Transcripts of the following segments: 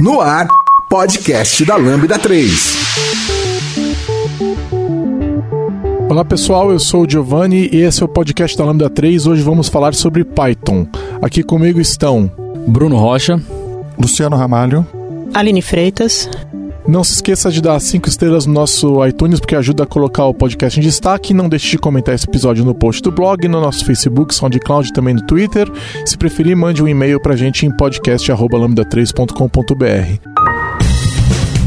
No ar, podcast da Lambda 3. Olá pessoal, eu sou o Giovanni e esse é o podcast da Lambda 3. Hoje vamos falar sobre Python. Aqui comigo estão Bruno Rocha, Luciano Ramalho, Aline Freitas. Não se esqueça de dar cinco estrelas no nosso iTunes, porque ajuda a colocar o podcast em destaque. Não deixe de comentar esse episódio no post do blog, no nosso Facebook, SoundCloud também no Twitter. Se preferir, mande um e-mail pra gente em podcast.lambda3.com.br.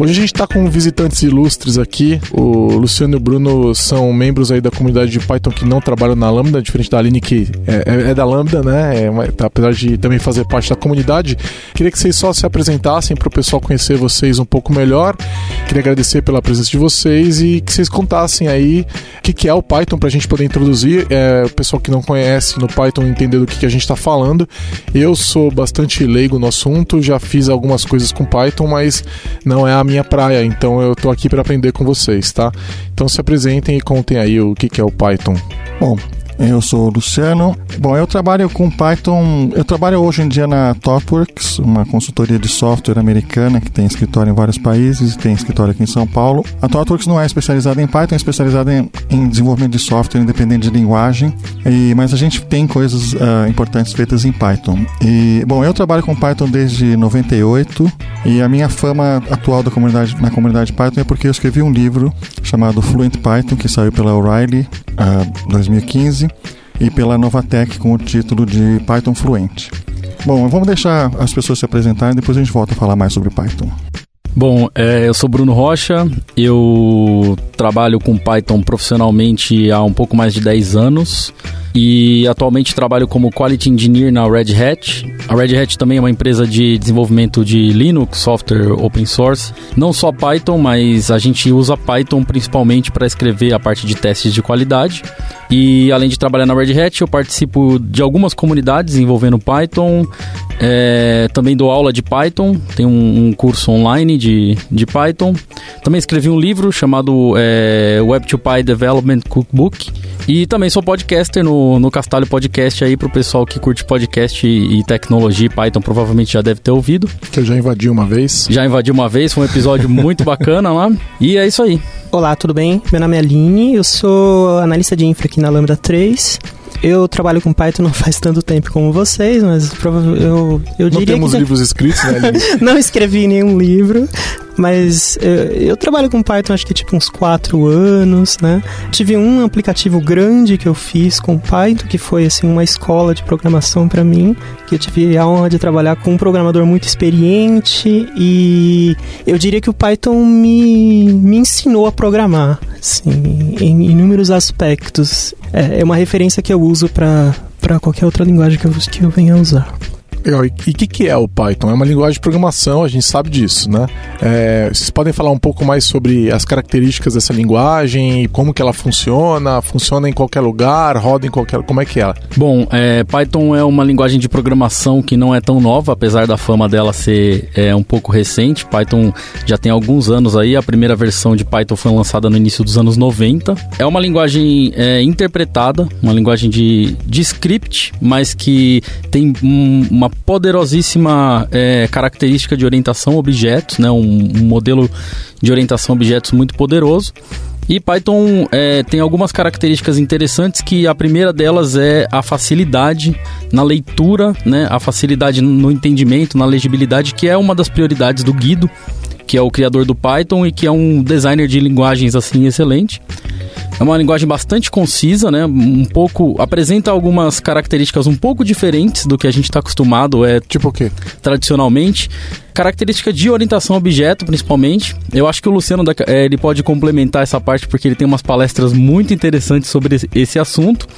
Hoje a gente está com visitantes ilustres aqui. O Luciano e o Bruno são membros aí da comunidade de Python que não trabalham na Lambda, diferente da Aline que é, é, é da Lambda, né? É, tá, apesar de também fazer parte da comunidade. Queria que vocês só se apresentassem para o pessoal conhecer vocês um pouco melhor. Queria agradecer pela presença de vocês e que vocês contassem aí o que, que é o Python para a gente poder introduzir. É, o pessoal que não conhece no Python entender do que, que a gente está falando. Eu sou bastante leigo no assunto, já fiz algumas coisas com Python, mas não é a minha praia, então eu tô aqui para aprender com vocês, tá? Então se apresentem e contem aí o que, que é o Python. Bom, eu sou o Luciano. Bom, eu trabalho com Python. Eu trabalho hoje em dia na ThoughtWorks, uma consultoria de software americana que tem escritório em vários países e tem escritório aqui em São Paulo. A ThoughtWorks não é especializada em Python, é especializada em, em desenvolvimento de software independente de linguagem. E, mas a gente tem coisas uh, importantes feitas em Python. E bom, eu trabalho com Python desde 98 e a minha fama atual da comunidade na comunidade Python é porque eu escrevi um livro chamado Fluent Python que saiu pela O'Reilly uh, 2015 e pela Novatec com o título de Python Fluente. Bom, vamos deixar as pessoas se apresentarem, depois a gente volta a falar mais sobre Python. Bom, é, eu sou Bruno Rocha, eu trabalho com Python profissionalmente há um pouco mais de 10 anos e atualmente trabalho como Quality Engineer na Red Hat. A Red Hat também é uma empresa de desenvolvimento de Linux, software open source. Não só Python, mas a gente usa Python principalmente para escrever a parte de testes de qualidade. E além de trabalhar na Red Hat, eu participo de algumas comunidades envolvendo Python. É, também dou aula de Python, tem um, um, curso online de, de Python. Também escrevi um livro chamado é, Web2Py Development Cookbook. E também sou podcaster no, no Castalho Podcast aí pro pessoal que curte podcast e, e tecnologia. Python provavelmente já deve ter ouvido. Que eu já invadi uma vez. Já invadi uma vez, foi um episódio muito bacana lá. E é isso aí. Olá, tudo bem? Meu nome é Aline, eu sou analista de infra aqui na Lambda 3. Eu trabalho com Python não faz tanto tempo como vocês, mas eu, eu diria não temos que... livros escritos, né, não escrevi nenhum livro, mas eu, eu, trabalho com Python acho que tipo uns 4 anos, né? Tive um aplicativo grande que eu fiz com Python, que foi assim uma escola de programação para mim, que eu tive a honra de trabalhar com um programador muito experiente e eu diria que o Python me, me ensinou a programar, assim, em inúmeros aspectos. É, é uma referência que eu uso para qualquer outra linguagem que eu, que eu venha usar. Legal. E o que, que é o Python? É uma linguagem de programação, a gente sabe disso, né? É, vocês podem falar um pouco mais sobre as características dessa linguagem, como que ela funciona, funciona em qualquer lugar, roda em qualquer... como é que é? Bom, é, Python é uma linguagem de programação que não é tão nova, apesar da fama dela ser é, um pouco recente. Python já tem alguns anos aí, a primeira versão de Python foi lançada no início dos anos 90. É uma linguagem é, interpretada, uma linguagem de, de script, mas que tem um, uma poderosíssima é, característica de orientação a objetos, né? Um, um, modelo de orientação a objetos muito poderoso. E Python é, tem algumas características interessantes que a primeira delas é a facilidade na leitura, né? a facilidade no entendimento, na legibilidade, que é uma das prioridades do Guido, que é o criador do Python e que é um designer de linguagens assim excelente. É uma linguagem bastante concisa, né? Um pouco apresenta algumas características um pouco diferentes do que a gente está acostumado, é tipo o quê? Tradicionalmente, característica de orientação a objeto, principalmente. Eu acho que o Luciano é, ele pode complementar essa parte porque ele tem umas palestras muito interessantes sobre esse assunto.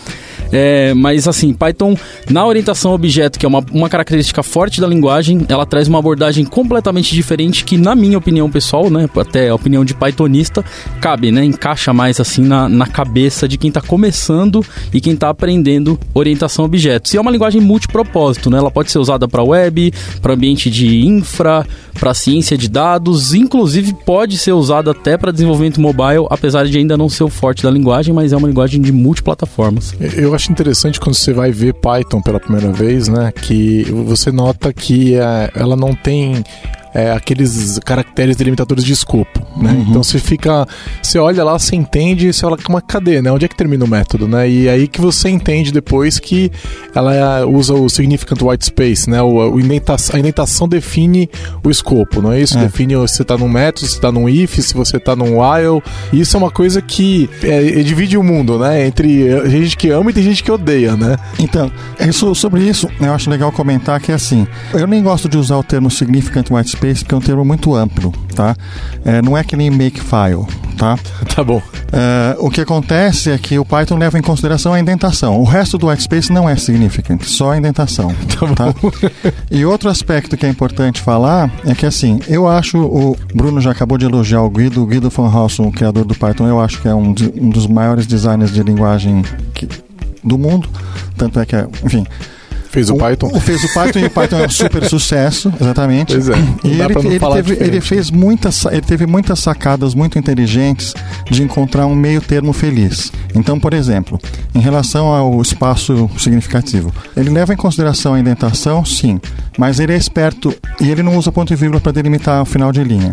É, mas assim, Python na orientação objeto, que é uma, uma característica forte da linguagem, ela traz uma abordagem completamente diferente que, na minha opinião pessoal, né, até a opinião de Pythonista, cabe, né, encaixa mais assim na, na cabeça de quem está começando e quem está aprendendo orientação objetos. E é uma linguagem multipropósito, né? Ela pode ser usada para web, para ambiente de infra, para ciência de dados, inclusive pode ser usada até para desenvolvimento mobile, apesar de ainda não ser o forte da linguagem, mas é uma linguagem de multiplataformas. Eu acho interessante quando você vai ver Python pela primeira vez, né, que você nota que é, ela não tem é, aqueles caracteres delimitadores de escopo, né? Uhum. Então você fica, você olha lá, você entende, você fala, mas cadê, né? Onde é que termina o método, né? E aí que você entende depois que ela usa o significant white space, né? O, o indentação, a indentação define o escopo, não é isso? É. Define se você está num método, se está num if, se você está num while. E isso é uma coisa que é, divide o mundo, né? Entre gente que ama e tem gente que odeia, né? Então, isso, sobre isso, eu acho legal comentar que é assim, eu nem gosto de usar o termo significant white space space, porque é um termo muito amplo, tá? É, não é que nem makefile, tá? Tá bom. É, o que acontece é que o Python leva em consideração a indentação. O resto do whitespace não é significant, só a indentação. Tá, tá? E outro aspecto que é importante falar é que, assim, eu acho, o Bruno já acabou de elogiar o Guido, o Guido von Rossum, o criador do Python, eu acho que é um, um dos maiores designers de linguagem que, do mundo. Tanto é que, é, enfim, Fez o, o Python. O, fez o Python e o Python é um super sucesso, exatamente. Pois é. E ele, ele, teve, ele, fez muitas, ele teve muitas sacadas muito inteligentes de encontrar um meio termo feliz. Então, por exemplo, em relação ao espaço significativo, ele leva em consideração a indentação, sim, mas ele é esperto e ele não usa ponto e vírgula para delimitar o final de linha.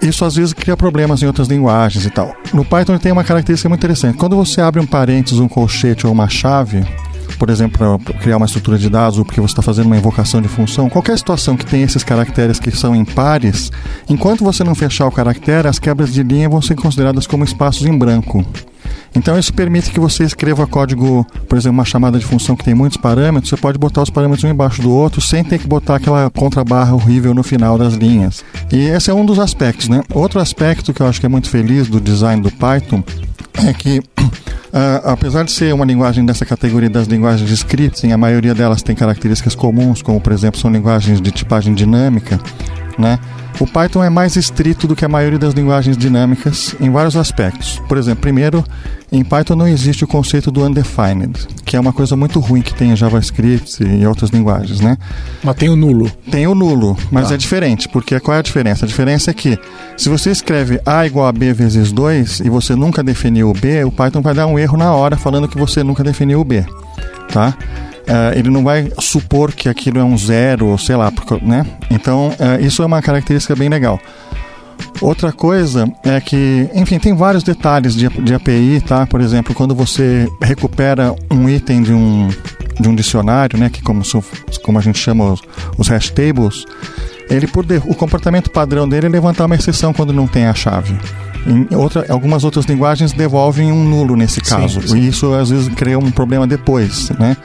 Isso às vezes cria problemas em outras linguagens e tal. No Python ele tem uma característica muito interessante. Quando você abre um parênteses, um colchete ou uma chave, por exemplo, para criar uma estrutura de dados ou porque você está fazendo uma invocação de função, qualquer situação que tem esses caracteres que são impares, enquanto você não fechar o caractere, as quebras de linha vão ser consideradas como espaços em branco. Então isso permite que você escreva código, por exemplo, uma chamada de função que tem muitos parâmetros, você pode botar os parâmetros um embaixo do outro sem ter que botar aquela contrabarra horrível no final das linhas. E esse é um dos aspectos, né? Outro aspecto que eu acho que é muito feliz do design do Python é que Uh, apesar de ser uma linguagem dessa categoria das linguagens de scripting, a maioria delas tem características comuns, como por exemplo são linguagens de tipagem dinâmica, né? O Python é mais estrito do que a maioria das linguagens dinâmicas em vários aspectos. Por exemplo, primeiro, em Python não existe o conceito do undefined, que é uma coisa muito ruim que tem em JavaScript e outras linguagens, né? Mas tem o nulo. Tem o nulo, mas ah. é diferente, porque qual é a diferença? A diferença é que se você escreve A igual a B vezes 2 e você nunca definiu o B, o Python vai dar um erro na hora falando que você nunca definiu o B, tá? Uh, ele não vai supor que aquilo é um zero, ou sei lá, porque, né? Então, uh, isso é uma característica bem legal. Outra coisa é que, enfim, tem vários detalhes de, de API, tá? Por exemplo, quando você recupera um item de um, de um dicionário, né? Que como, como a gente chama os, os hash tables, ele por de, o comportamento padrão dele é levantar uma exceção quando não tem a chave. Em outra, algumas outras linguagens devolvem um nulo nesse caso. Sim, sim. E isso às vezes cria um problema depois, né?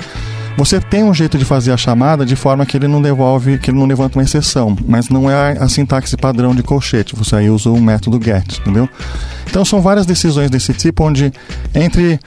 Você tem um jeito de fazer a chamada de forma que ele não devolve, que ele não levanta uma exceção, mas não é a sintaxe padrão de colchete. Você aí usa o método get, entendeu? Então são várias decisões desse tipo onde entre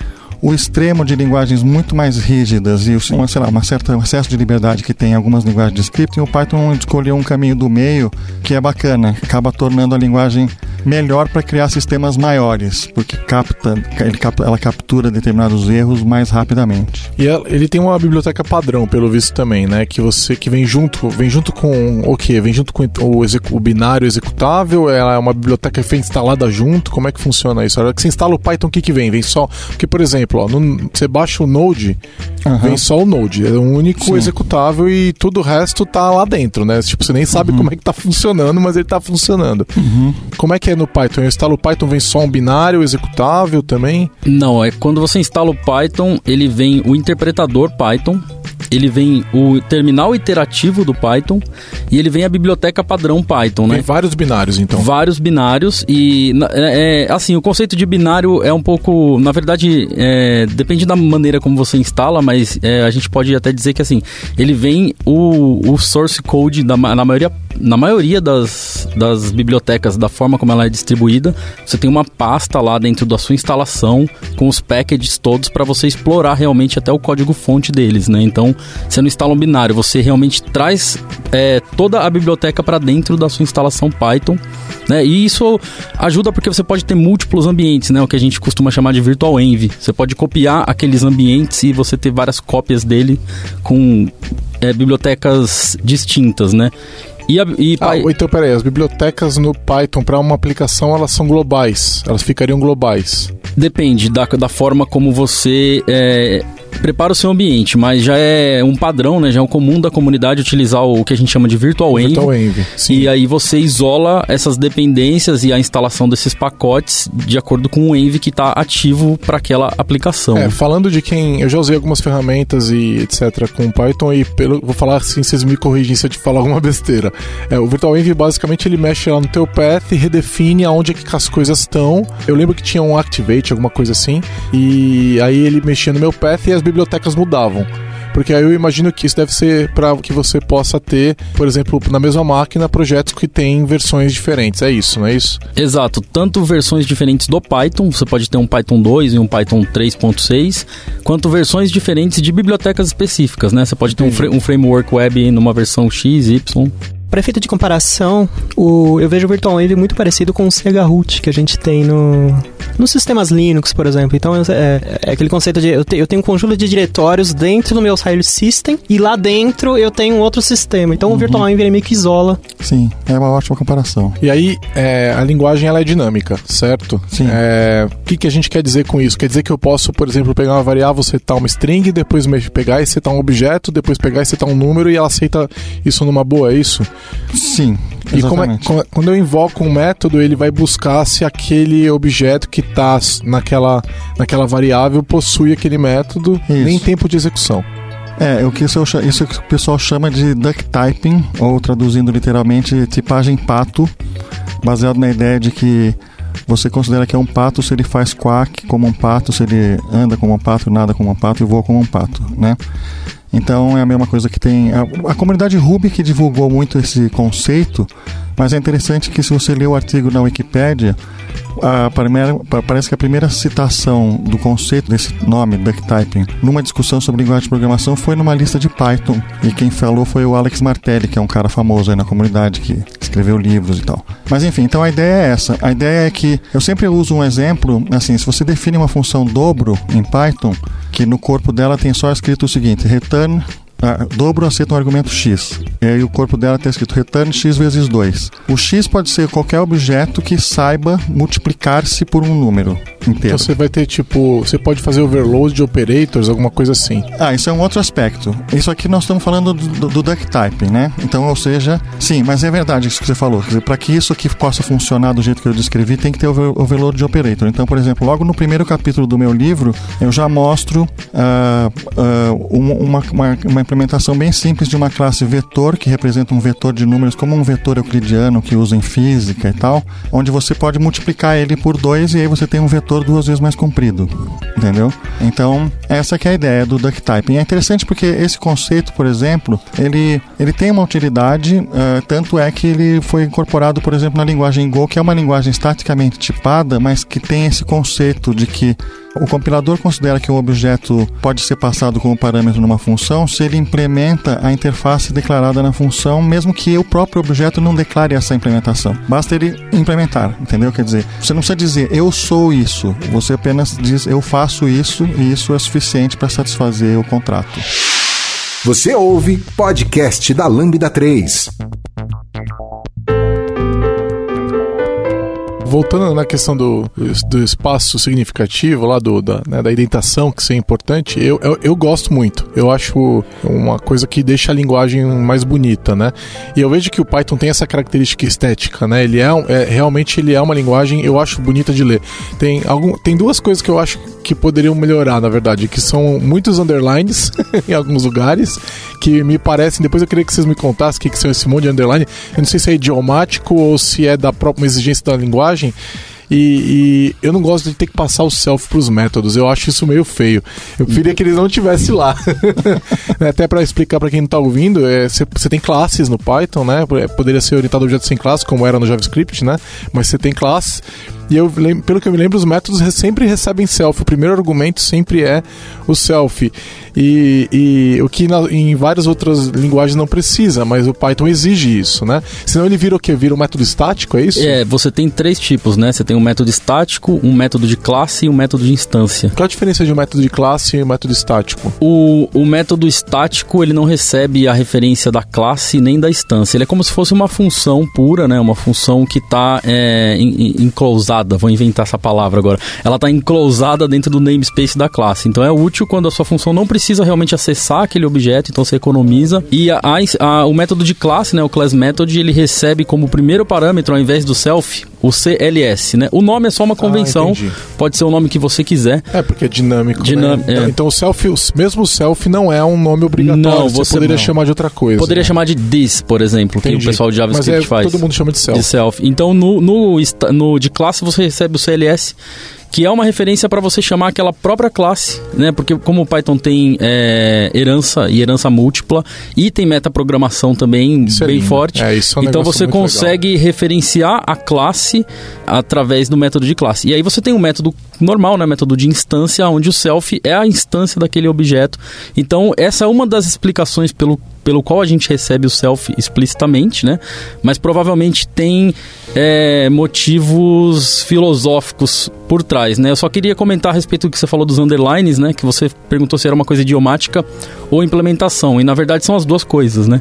o extremo de linguagens muito mais rígidas e uma, sei lá, uma certa um excesso de liberdade que tem em algumas linguagens de scripting, o Python escolheu um caminho do meio que é bacana, acaba tornando a linguagem melhor para criar sistemas maiores, porque capta, ele ela captura determinados erros mais rapidamente. E ele tem uma biblioteca padrão, pelo visto também, né, que você que vem junto, vem junto com o que? Vem junto com o, o binário executável, ela é uma biblioteca que vem instalada junto, como é que funciona isso? A hora que você instala o Python, o que que vem? Vem só, porque por exemplo, exemplo, ó, no, você baixa o Node, uhum. vem só o Node. É o único Sim. executável e tudo o resto tá lá dentro, né? Tipo, você nem sabe uhum. como é que tá funcionando, mas ele tá funcionando. Uhum. Como é que é no Python? Eu instalo o Python, vem só um binário executável também? Não, é quando você instala o Python, ele vem o interpretador Python, ele vem o terminal iterativo do Python e ele vem a biblioteca padrão Python, né? Tem vários binários, então. Vários binários e, é, é, assim, o conceito de binário é um pouco, na verdade, é, depende da maneira como você instala, mas é, a gente pode até dizer que, assim, ele vem o, o source code, da, na maioria na maioria das, das bibliotecas, da forma como ela é distribuída, você tem uma pasta lá dentro da sua instalação com os packages todos para você explorar realmente até o código-fonte deles, né? Então, você não instala um binário, você realmente traz é, toda a biblioteca para dentro da sua instalação Python, né? E isso ajuda porque você pode ter múltiplos ambientes, né? O que a gente costuma chamar de virtual env. Você pode copiar aqueles ambientes e você ter várias cópias dele com é, bibliotecas distintas, né? E, a, e ah, então peraí, as bibliotecas no Python para uma aplicação elas são globais, elas ficariam globais. Depende da, da forma como você é, prepara o seu ambiente, mas já é um padrão, né? Já é um comum da comunidade utilizar o que a gente chama de Virtual Env. Virtual Env, sim. E aí você isola essas dependências e a instalação desses pacotes de acordo com o Env que está ativo para aquela aplicação. É, falando de quem... Eu já usei algumas ferramentas e etc. com Python e pelo, vou falar assim, vocês me corrigem se eu te falar alguma besteira. É, o Virtual Env basicamente ele mexe lá no teu path e redefine aonde é que as coisas estão. Eu lembro que tinha um Activate, alguma coisa assim, e aí ele mexia no meu path e as bibliotecas mudavam. Porque aí eu imagino que isso deve ser para que você possa ter, por exemplo, na mesma máquina, projetos que têm versões diferentes. É isso, não é isso? Exato. Tanto versões diferentes do Python, você pode ter um Python 2 e um Python 3.6, quanto versões diferentes de bibliotecas específicas, né? Você pode ter um, um framework web numa versão X, Y. Para efeito de comparação, o, eu vejo o Virtual muito parecido com o Root que a gente tem no, nos sistemas Linux, por exemplo. Então, é, é aquele conceito de eu, te, eu, tenho um conjunto de diretórios dentro do meu file system e lá dentro eu tenho um outro sistema. Então, uhum. o Virtual Env meio que isola. Sim, é uma ótima comparação. E aí, é, a linguagem ela é dinâmica, certo? Sim. É, o que, que a gente quer dizer com isso? Quer dizer que eu posso, por exemplo, pegar uma variável, setar uma string, depois pegar e setar um objeto, depois pegar e setar um número e ela aceita isso numa boa, é isso? Sim. E como é, quando eu invoco um método, ele vai buscar se aquele objeto que está naquela, naquela variável possui aquele método isso. nem tempo de execução. É, o que isso, isso que o pessoal chama de duck typing, ou traduzindo literalmente, tipagem pato, baseado na ideia de que você considera que é um pato se ele faz quack como um pato, se ele anda como um pato, nada como um pato e voa como um pato, né? Então é a mesma coisa que tem. A, a comunidade Ruby que divulgou muito esse conceito, mas é interessante que se você ler o artigo na Wikipédia, a primeira, parece que a primeira citação do conceito desse nome, ducktyping, numa discussão sobre linguagem de programação foi numa lista de Python. E quem falou foi o Alex Martelli, que é um cara famoso aí na comunidade que escreveu livros e tal. Mas enfim, então a ideia é essa. A ideia é que eu sempre uso um exemplo, assim, se você define uma função dobro em Python, que no corpo dela tem só escrito o seguinte: return ah, dobro aceita um argumento x. E aí o corpo dela está escrito return x vezes 2. O x pode ser qualquer objeto que saiba multiplicar-se por um número inteiro. Então você vai ter tipo, você pode fazer overload de operators, alguma coisa assim. Ah, isso é um outro aspecto. Isso aqui nós estamos falando do, do, do duck typing, né? Então, ou seja, sim, mas é verdade isso que você falou. Para que isso aqui possa funcionar do jeito que eu descrevi, tem que ter over, overload de operator. Então, por exemplo, logo no primeiro capítulo do meu livro, eu já mostro uh, uh, uma, uma, uma implementação bem simples de uma classe vetor, que representa um vetor de números como um vetor euclidiano que usa em física e tal, onde você pode multiplicar ele por dois e aí você tem um vetor duas vezes mais comprido, entendeu? Então, essa que é a ideia do duck typing. É interessante porque esse conceito, por exemplo, ele, ele tem uma utilidade, uh, tanto é que ele foi incorporado, por exemplo, na linguagem Go, que é uma linguagem estaticamente tipada, mas que tem esse conceito de que o compilador considera que um objeto pode ser passado como parâmetro numa função se ele implementa a interface declarada na função, mesmo que o próprio objeto não declare essa implementação. Basta ele implementar, entendeu? Quer dizer, você não precisa dizer eu sou isso, você apenas diz eu faço isso e isso é suficiente para satisfazer o contrato. Você ouve podcast da Lambda 3. Voltando na questão do, do espaço significativo, lá do, da, né, da indentação, que isso é importante, eu, eu, eu, gosto muito. Eu acho uma coisa que deixa a linguagem mais bonita, né? E eu vejo que o Python tem essa característica estética, né? Ele é, é realmente ele é uma linguagem, eu acho bonita de ler. Tem, algum, tem duas coisas que eu acho que poderiam melhorar, na verdade, que são muitos underlines em alguns lugares, que me parecem, depois eu queria que vocês me contassem o que, são esse monte de underline. Eu não sei se é idiomático ou se é da própria exigência da linguagem, E, e eu não gosto de ter que passar o self pros métodos. Eu acho isso meio feio. Eu preferia que eles não tivessem lá. Até para explicar para quem não tá ouvindo, você é, tem classes no Python, né? Poderia ser orientado a objetos sem classe, como era no JavaScript, né? Mas você tem classes e eu, pelo que eu me lembro, os métodos sempre recebem self. O primeiro argumento sempre é o self. E, e o que na, em várias outras linguagens não precisa, mas o Python exige isso, né? Senão ele vira o quê? Vira um método estático, é isso? É, você tem três tipos, né? Você tem um método estático, um método de classe e um método de instância. Qual a diferença de um método de classe e um método estático? O, o método estático, ele não recebe a referência da classe nem da instância. Ele é como se fosse uma função pura, né? Uma função que está é, enclosada vou inventar essa palavra agora. Ela está enclosada dentro do namespace da classe. Então é útil quando a sua função não precisa realmente acessar aquele objeto, então você economiza. E a, a, o método de classe, né, o class method, ele recebe como primeiro parâmetro, ao invés do self, o CLS, né? O nome é só uma ah, convenção, ah, pode ser o nome que você quiser. É, porque é dinâmico, Dinam né? Então, é. então, o self, mesmo o self não é um nome obrigatório, não, você, você poderia não. chamar de outra coisa. Poderia né? chamar de this, por exemplo, entendi. que o pessoal de JavaScript Mas é, faz. todo mundo chama de self. De self. Então, no, no, no de classe você recebe o CLS que é uma referência para você chamar aquela própria classe, né? Porque como o Python tem é, herança e herança múltipla e tem metaprogramação também isso é bem é forte, é, é um então você consegue legal. referenciar a classe através do método de classe. E aí você tem um método normal, né? Método de instância, onde o self é a instância daquele objeto. Então essa é uma das explicações pelo pelo qual a gente recebe o self explicitamente, né? Mas provavelmente tem é, motivos filosóficos por trás, né? Eu só queria comentar a respeito do que você falou dos underlines, né? Que você perguntou se era uma coisa idiomática ou implementação. E na verdade são as duas coisas, né?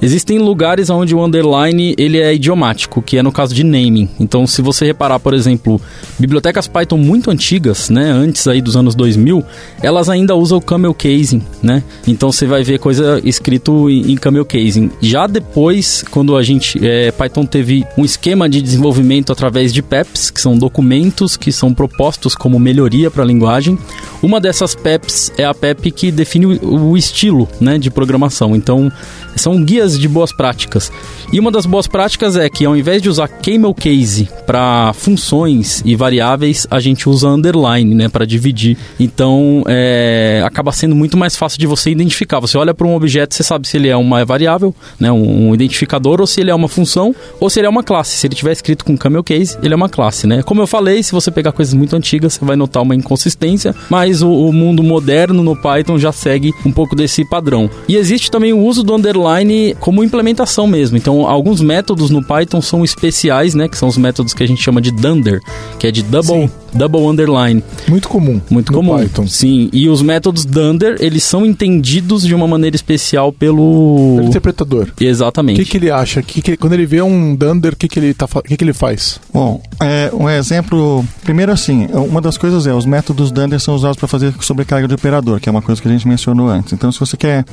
Existem lugares onde o underline ele é idiomático, que é no caso de naming. Então, se você reparar, por exemplo, bibliotecas Python muito antigas, né, antes aí dos anos 2000, elas ainda usam o camel casing, né? Então você vai ver coisa escrito em, camel casing. Já depois, quando a gente é, Python teve um esquema de desenvolvimento através de PEPs, que são documentos que são propostos como melhoria para a linguagem. Uma dessas PEPs é a PEP que define o, estilo, né, de programação. Então, são guias de boas práticas. E uma das boas práticas é que ao invés de usar camel case para funções e variáveis, a gente usa underline, né, para dividir. Então, é, acaba sendo muito mais fácil de você identificar. Você olha para um objeto, você sabe se ele é uma variável, né, um, um, identificador, ou se ele é uma função, ou se ele é uma classe. Se ele tiver escrito com camel case, ele é uma classe, né? Como eu falei, se você pegar coisas muito antigas, você vai notar uma inconsistência, mas o, o mundo moderno no Python já segue um pouco desse padrão. E existe também o uso do underline como implementação mesmo. Então, alguns métodos no Python são especiais, né? Que são os métodos que a gente chama de dunder, que é de double, double underline. Muito comum. Muito comum. Python. Sim. E os métodos dunder, eles são entendidos de uma maneira especial pelo... pelo interpretador. Exatamente. O que, que ele acha? Que, que quando ele vê um dunder, o que, que, ele tá, que, que ele faz? Bom, é, um exemplo... Primeiro assim, uma das coisas é, os métodos dunder são usados para fazer sobrecarga de operador, que é uma coisa que a gente mencionou antes. Então, se você quer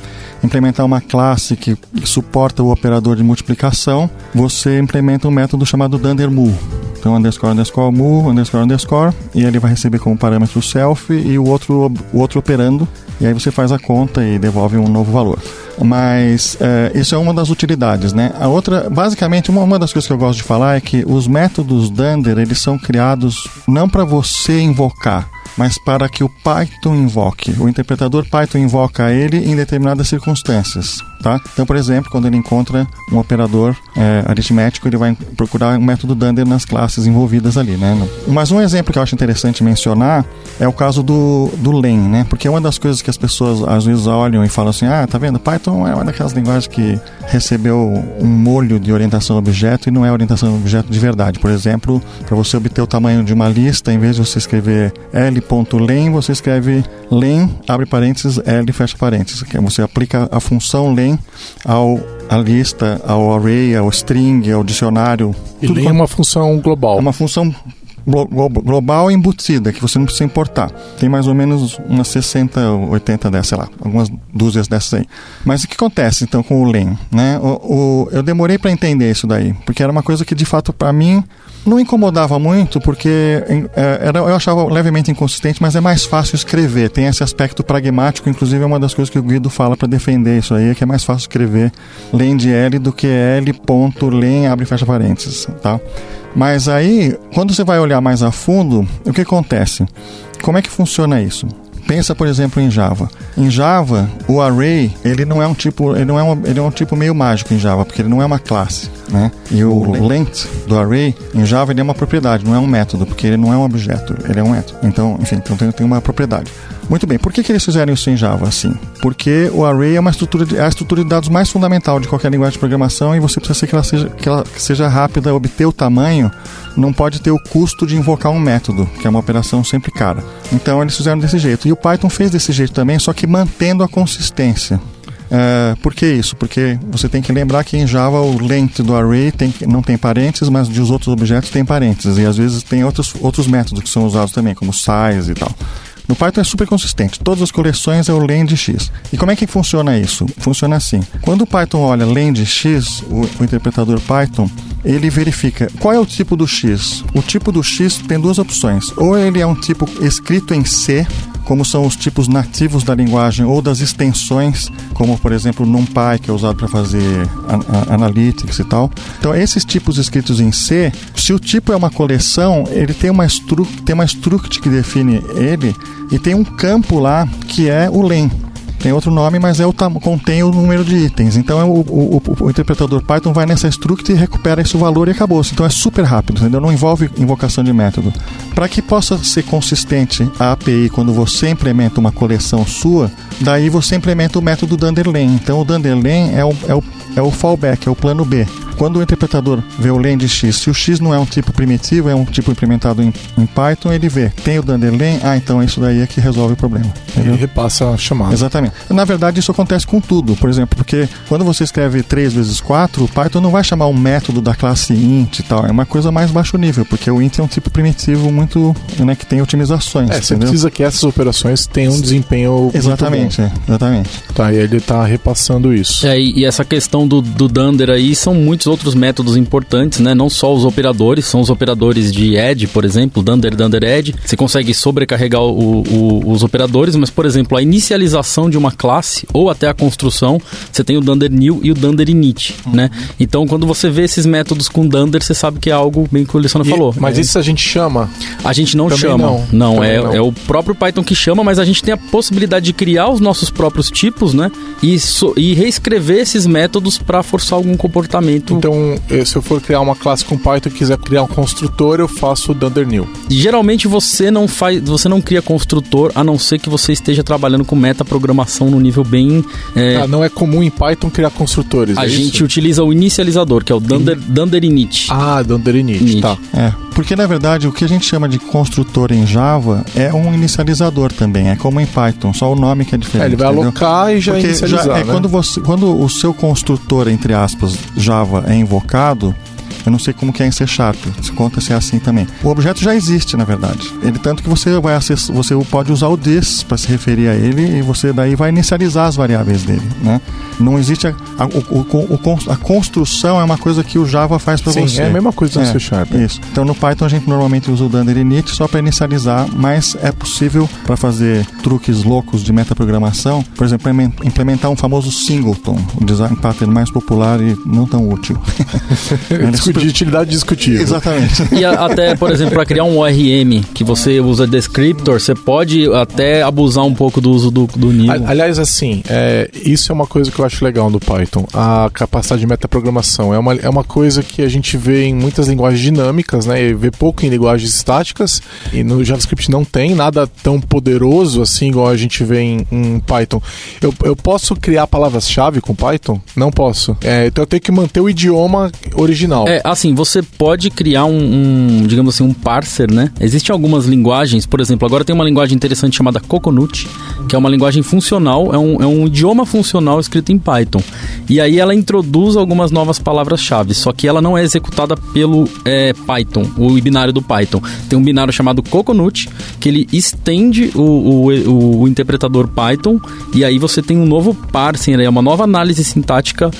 implementar uma classe que suporta o operador de multiplicação, você implementa um método chamado dunderMul. Então, underscore, underscore, mu, underscore, underscore, e ele vai receber como parâmetro o self e o outro, o outro operando, e aí você faz a conta e devolve um novo valor. Mas é, isso é uma das utilidades, né? A outra, basicamente, uma, uma das coisas que eu gosto de falar é que os métodos Dunder, eles são criados não para você invocar, mas para que o Python invoque. O interpretador Python invoca ele em determinadas circunstâncias. Tá? Então, por exemplo, quando ele encontra um operador é, aritmético, ele vai procurar um método Dunder nas classes envolvidas ali. Né? Mas um exemplo que eu acho interessante mencionar é o caso do, do len, né? porque é uma das coisas que as pessoas às vezes olham e falam assim: ah, tá vendo? Python é uma daquelas linguagens que recebeu um molho de orientação a objeto e não é orientação a objeto de verdade. Por exemplo, para você obter o tamanho de uma lista, em vez de você escrever l.len, você escreve len, abre parênteses, l, fecha parênteses. Você aplica a função len ao a lista, ao array, ao string, ao dicionário. E len é uma função global. É uma função global embutida, que você não precisa importar. Tem mais ou menos umas 60, 80 dessas, sei lá, algumas dúzias dessas aí. Mas o que acontece então com o LEN? Né? O, o eu demorei para entender isso daí, porque era uma coisa que de fato para mim não incomodava muito, porque é, era, eu achava levemente inconsistente, mas é mais fácil escrever. Tem esse aspecto pragmático, inclusive é uma das coisas que o Guido fala para defender isso aí, é que é mais fácil escrever len de L do que L ponto abre e fecha parênteses, tá? Mas aí, quando você vai olhar mais a fundo, o que acontece? Como é que funciona isso? Pensa, por exemplo, em Java. Em Java, o array, ele não é um tipo, ele não é, uma, ele é um tipo meio mágico em Java, porque ele não é uma classe, né? E o length do array em Java ele é uma propriedade, não é um método, porque ele não é um objeto, ele é um método. Então, enfim, então tem, tem uma propriedade. Muito bem, por que, que eles fizeram isso em Java assim? Porque o array é uma estrutura de, é a estrutura de dados mais fundamental de qualquer linguagem de programação e você precisa ser que ela seja, que ela seja rápida, obter o tamanho, não pode ter o custo de invocar um método, que é uma operação sempre cara. Então eles fizeram desse jeito. E o Python fez desse jeito também, só que mantendo a consistência. É, por que isso? Porque você tem que lembrar que em Java o length do array tem, não tem parênteses, mas dos outros objetos tem parênteses. E às vezes tem outros, outros métodos que são usados também, como size e tal. No Python é super consistente. Todas as coleções é o len de x. E como é que funciona isso? Funciona assim. Quando o Python olha len de x, o, o interpretador Python, ele verifica qual é o tipo do x. O tipo do x tem duas opções. Ou ele é um tipo escrito em C, como são os tipos nativos da linguagem ou das extensões, como por exemplo o NumPy, que é usado para fazer analytics e tal. Então, esses tipos escritos em C, se o tipo é uma coleção, ele tem uma, tem uma struct que define ele e tem um campo lá que é o len tem outro nome, mas é o contém o número de itens. Então é o, o, o, interpretador Python vai nessa struct e recupera esse valor e acabou. -se. Então é super rápido, entendeu? Não envolve invocação de método. Para que possa ser consistente a API quando você implementa uma coleção sua, daí você implementa o método Dunderlen. Então o Dunderlen é o, é o, é o fallback, é o plano B. Quando o interpretador vê o len de x, se o x não é um tipo primitivo, é um tipo implementado em, em Python, ele vê, tem o Dunderlen, ah, então isso daí é que resolve o problema. Entendeu? Ele repassa a chamada. Exatamente. Na verdade, isso acontece com tudo, por exemplo, porque quando você escreve 3 vezes 4, o Python não vai chamar um método da classe int e tal, é uma coisa mais baixo nível, porque o int é um tipo primitivo muito, né, que tem otimizações. É, você precisa que essas operações tenham um desempenho Exatamente, é, exatamente. Tá, e ele está repassando isso. É, e essa questão do, do Dunder aí são muitos outros métodos importantes, né? Não só os operadores, são os operadores de add, por exemplo, dunder, dunder, add. Você consegue sobrecarregar o, o, os operadores, mas, por exemplo, a inicialização de uma classe ou até a construção, você tem o dunder new e o dunder init, uhum. né? Então, quando você vê esses métodos com dunder, você sabe que é algo bem que o Lissano falou. Mas é. isso a gente chama? A gente não Também chama. Não, não, é, não. é o próprio Python que chama, mas a gente tem a possibilidade de criar os nossos próprios tipos, né? E, so, e reescrever esses métodos para forçar algum comportamento. Então, se eu for criar uma classe com Python e quiser criar um construtor, eu faço o Dunder New. Geralmente você não faz, você não cria construtor a não ser que você esteja trabalhando com metaprogramação no nível bem. É... Ah, não é comum em Python criar construtores. A é gente isso? utiliza o inicializador, que é o Dunder, Dunder Init. Ah, Dunder Init, Init. tá. É, porque na verdade o que a gente chama de construtor em Java é um inicializador também, é como em Python, só o nome que é diferente. É, ele vai entendeu? alocar e já porque inicializar. Já, é né? quando, você, quando o seu construtor, entre aspas, Java é invocado, eu não sei como que é em C Sharp, se conta se é assim também. O objeto já existe, na verdade. Ele tanto que você vai acessar, você pode usar o this para se referir a ele e você daí vai inicializar as variáveis dele, né? Não existe a, a, o, o, a construção é uma coisa que o Java faz para você. é a mesma coisa no é, C Sharp. Isso. Então no Python a gente normalmente usa o dunder init só para inicializar, mas é possível para fazer truques loucos de metaprogramação, por exemplo, implementar um famoso singleton, o design pattern mais popular e não tão útil. de utilidade discutível. Exatamente. E a, até, por exemplo, para criar um ORM que você usa descriptor, você pode até abusar um pouco do uso do, do nível. Aliás, assim, é, isso é uma coisa que eu acho legal no Python. A capacidade de metaprogramação é uma, é uma coisa que a gente vê em muitas linguagens dinâmicas, né? E vê pouco em linguagens estáticas. E no JavaScript não tem nada tão poderoso assim, igual a gente vê em, em Python. Eu, eu posso criar palavras-chave com Python? Não posso. É, então eu tenho que manter o idioma original. É, assim, você pode criar um, um, digamos assim, um parser, né? Existem algumas linguagens, por exemplo, agora tem uma linguagem interessante chamada Coconut, que é uma linguagem funcional, é um, é um idioma funcional escrito em Python. E aí ela introduz algumas novas palavras-chave, só que ela não é executada pelo é, Python, o binário do Python. Tem um binário chamado Coconut, que ele estende o, o, o interpretador Python, e aí você tem um novo parser, é uma nova análise sintática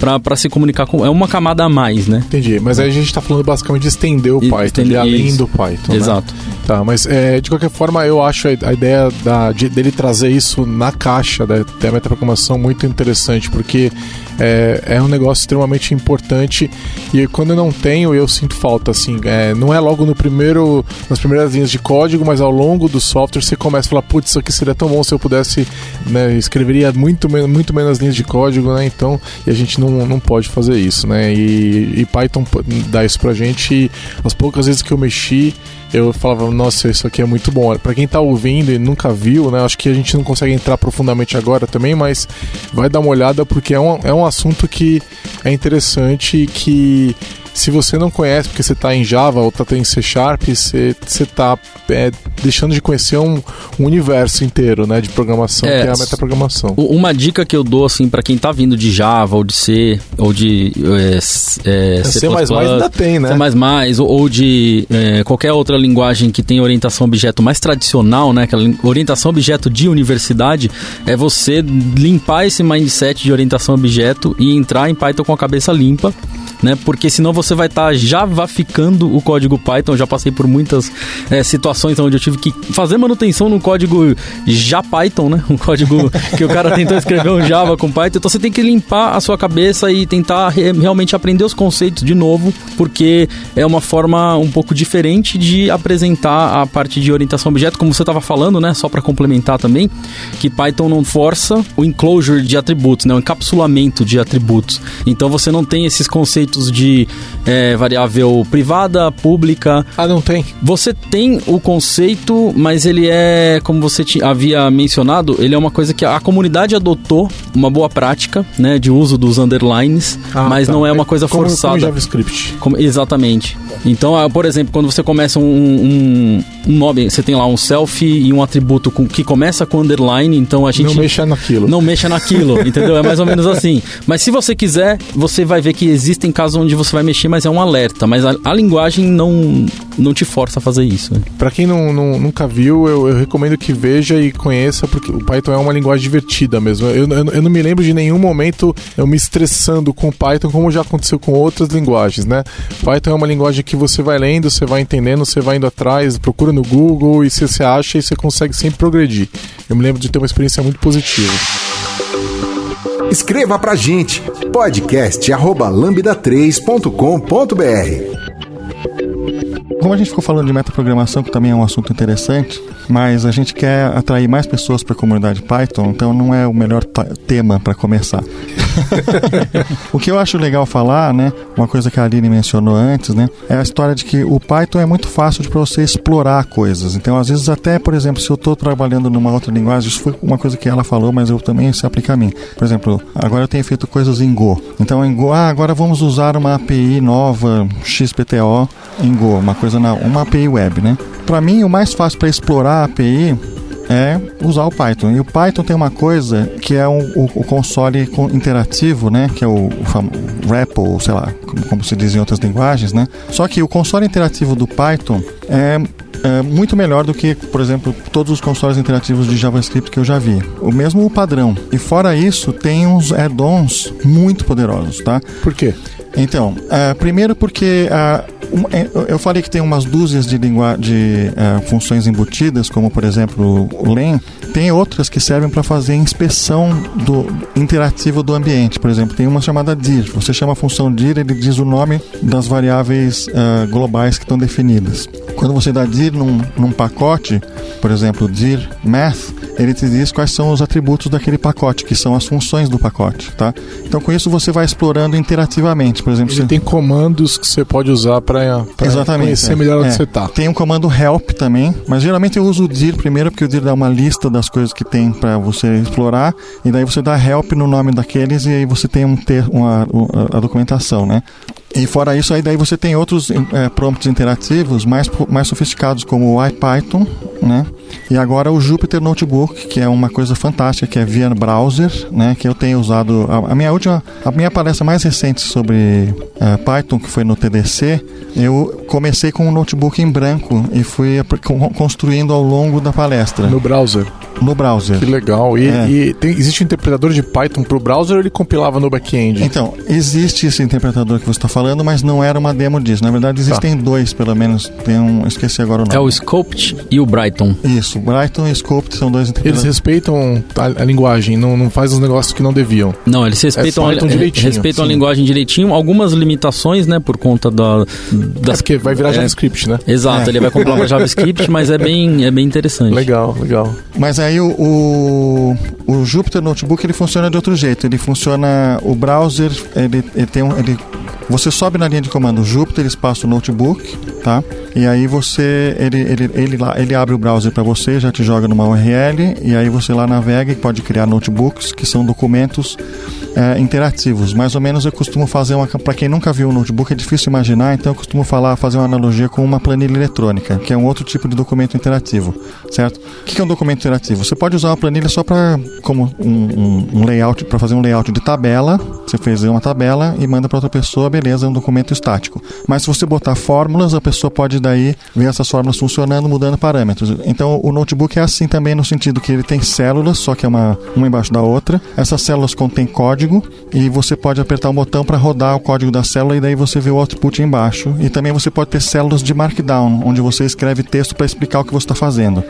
para se comunicar com. É uma camada a mais, né? Entendi. Mas aí a gente está falando basicamente de estender o Python, estender, de além isso. do Python. Né? Exato. Né? Tá, mas é, de qualquer forma eu acho a, a ideia da, de, dele trazer isso na caixa da, da metaprogramação muito interessante, porque é, é um negócio extremamente importante e quando eu não tenho, eu sinto falta, assim, é, não é logo no primeiro, nas primeiras linhas de código, mas ao longo do software você começa a falar, putz, isso aqui seria tão bom se eu pudesse, né, escreveria muito, muito menos linhas de código, né, então, e a gente não, não pode fazer isso, né, e, e Python dá isso pra gente e as poucas vezes que eu mexi, eu falava, nossa, isso aqui é muito bom. Para quem tá ouvindo e nunca viu, né? Acho que a gente não consegue entrar profundamente agora também, mas vai dar uma olhada porque é um, é um assunto que é interessante e que se você não conhece, porque você está em Java ou está em C Sharp, você está é, deixando de conhecer um, um, universo inteiro né, de programação, é, que é a metaprogramação. Uma dica que eu dou assim para quem está vindo de Java ou de C ou de é, é, C++ ainda tem, né? C++ ou, ou de é, qualquer outra linguagem que tenha orientação objeto mais tradicional, né, aquela orientação objeto de universidade, é você limpar esse mindset de orientação objeto e entrar em Python com a cabeça limpa né? Porque senão você vai estar tá javaficando o código Python. Eu já passei por muitas é, situações onde eu tive que fazer manutenção no código já Python, né? Um código que o cara tentou escrever um Java com Python. Então você tem que limpar a sua cabeça e tentar re realmente aprender os conceitos de novo, porque é uma forma um pouco diferente de apresentar a parte de orientação a objeto, como você estava falando, né? Só para complementar também, que Python não força o enclosure de atributos, né? O encapsulamento de atributos. Então você não tem esses conceitos conceitos de é, variável privada, pública. Ah, não tem? Você tem o conceito, mas ele é, como você havia mencionado, ele é uma coisa que a comunidade adotou, uma boa prática, né, de uso dos underlines, ah, mas tá. não é uma coisa como, forçada. Como JavaScript. Como, exatamente. Então, ah, por exemplo, quando você começa um, um, um nome, você tem lá um selfie e um atributo com, que começa com underline, então a gente... Não mexa naquilo. Não mexa naquilo, entendeu? É mais ou menos assim. Mas se você quiser, você vai ver que existem casos onde você vai mexer, mas é um alerta. Mas a, a linguagem não, não te força a fazer isso. Né? Para quem não, não, nunca viu, eu, eu, recomendo que veja e conheça, porque o Python é uma linguagem divertida mesmo. Eu, eu, eu, não me lembro de nenhum momento eu me estressando com Python, como já aconteceu com outras linguagens, né? Python é uma linguagem que você vai lendo, você vai entendendo, você vai indo atrás, procura no Google e se você acha e você consegue sempre progredir. Eu me lembro de ter uma experiência muito positiva. Escreva pra gente podcast@lambda3.com.br. Como a gente ficou falando de metaprogramação, que também é um assunto interessante, mas a gente quer atrair mais pessoas para a comunidade Python, então não é o melhor tema para começar. o que eu acho legal falar, né, uma coisa que a Aline mencionou antes, né, é a história de que o Python é muito fácil para você explorar coisas. Então, às vezes até, por exemplo, se eu estou trabalhando numa outra linguagem, isso foi uma coisa que ela falou, mas eu também se aplica a mim. Por exemplo, agora eu tenho feito coisas em Go. Então, em Go, ah, agora vamos usar uma API nova XPTO em Go, uma coisa na uma API web, né? Para mim, o mais fácil para explorar a API é usar o Python. E o Python tem uma coisa que é o, o, console interativo, né? Que é o, o REPL, sei lá, como, como, se diz em outras linguagens, né? Só que o console interativo do Python é, é, muito melhor do que, por exemplo, todos os consoles interativos de JavaScript que eu já vi. O mesmo padrão. E fora isso, tem uns add-ons muito poderosos, tá? Por quê? Então, uh, primeiro porque uh, eu falei que tem umas dúzias de, de uh, funções embutidas, como por exemplo o len, tem outras que servem para fazer inspeção do interativo do ambiente. Por exemplo, tem uma chamada dir. Você chama a função dir, ele diz o nome das variáveis globais que estão definidas. Quando você dá dir num, num pacote, por exemplo, dir math, ele te diz quais são os atributos daquele pacote, que são as funções do pacote, tá? Então com isso você vai explorando interativamente, por exemplo. Ele você... tem comandos que você pode usar para conhecer é. melhor onde é. você está. Tem um comando help também, mas geralmente eu uso o dir primeiro porque o dir dá uma lista das coisas que tem para você explorar e daí você dá help no nome daqueles e aí você tem um ter uma, a, a documentação, né? E fora isso, aí daí você tem outros é, prompts interativos mais, mais sofisticados, como o IPython, né? E agora o Jupyter Notebook, que é uma coisa fantástica, que é via browser, né? Que eu tenho usado. A, a minha última, a minha palestra mais recente sobre é, Python, que foi no TDC, eu comecei com um notebook em branco e fui construindo ao longo da palestra. No browser? No browser. Que legal. E, é. e tem, existe um interpretador de Python para o browser ou ele compilava no back-end? Então, existe esse interpretador que você está falando, mas não era uma demo disso. Na verdade, existem tá. dois, pelo menos. Tem um. Esqueci agora o nome. É o Scoped e o Bright. Brighton. Isso, Brighton e Sculpt são dois Eles respeitam a, a linguagem, não, não faz os negócios que não deviam. Não, eles respeitam, Python a, direitinho, respeitam a linguagem direitinho. Algumas limitações, né, por conta da, É das porque vai virar É. JavaScript, né? Exato, É. ele vai compilar para JavaScript, mas é bem, é bem interessante. Legal, legal. Mas aí o, o, o Jupyter Notebook ele funciona de outro jeito. Ele funciona. O browser, ele, ele tem um. Ele, você sobe na linha de comando Jupyter espaço notebook, tá? E aí você ele, ele, ele, lá, ele abre o browser para você, já te joga numa URL e aí você lá navega e pode criar notebooks que são documentos é, interativos. Mais ou menos eu costumo fazer uma para quem nunca viu um notebook é difícil imaginar, então eu costumo falar fazer uma analogia com uma planilha eletrônica, que é um outro tipo de documento interativo, certo? O que é um documento interativo? Você pode usar uma planilha só para como um, um, um layout para fazer um layout de tabela. Você fez uma tabela e manda para outra pessoa, beleza, é um documento estático. Mas se você botar fórmulas, a pessoa pode daí ver essas fórmulas funcionando, mudando parâmetros. Então o notebook é assim também no sentido que ele tem células, só que é uma uma embaixo da outra. Essas células contêm código e você pode apertar um botão para rodar o código da célula e daí você vê o output embaixo. E também você pode ter células de markdown, onde você escreve texto para explicar o que você está fazendo.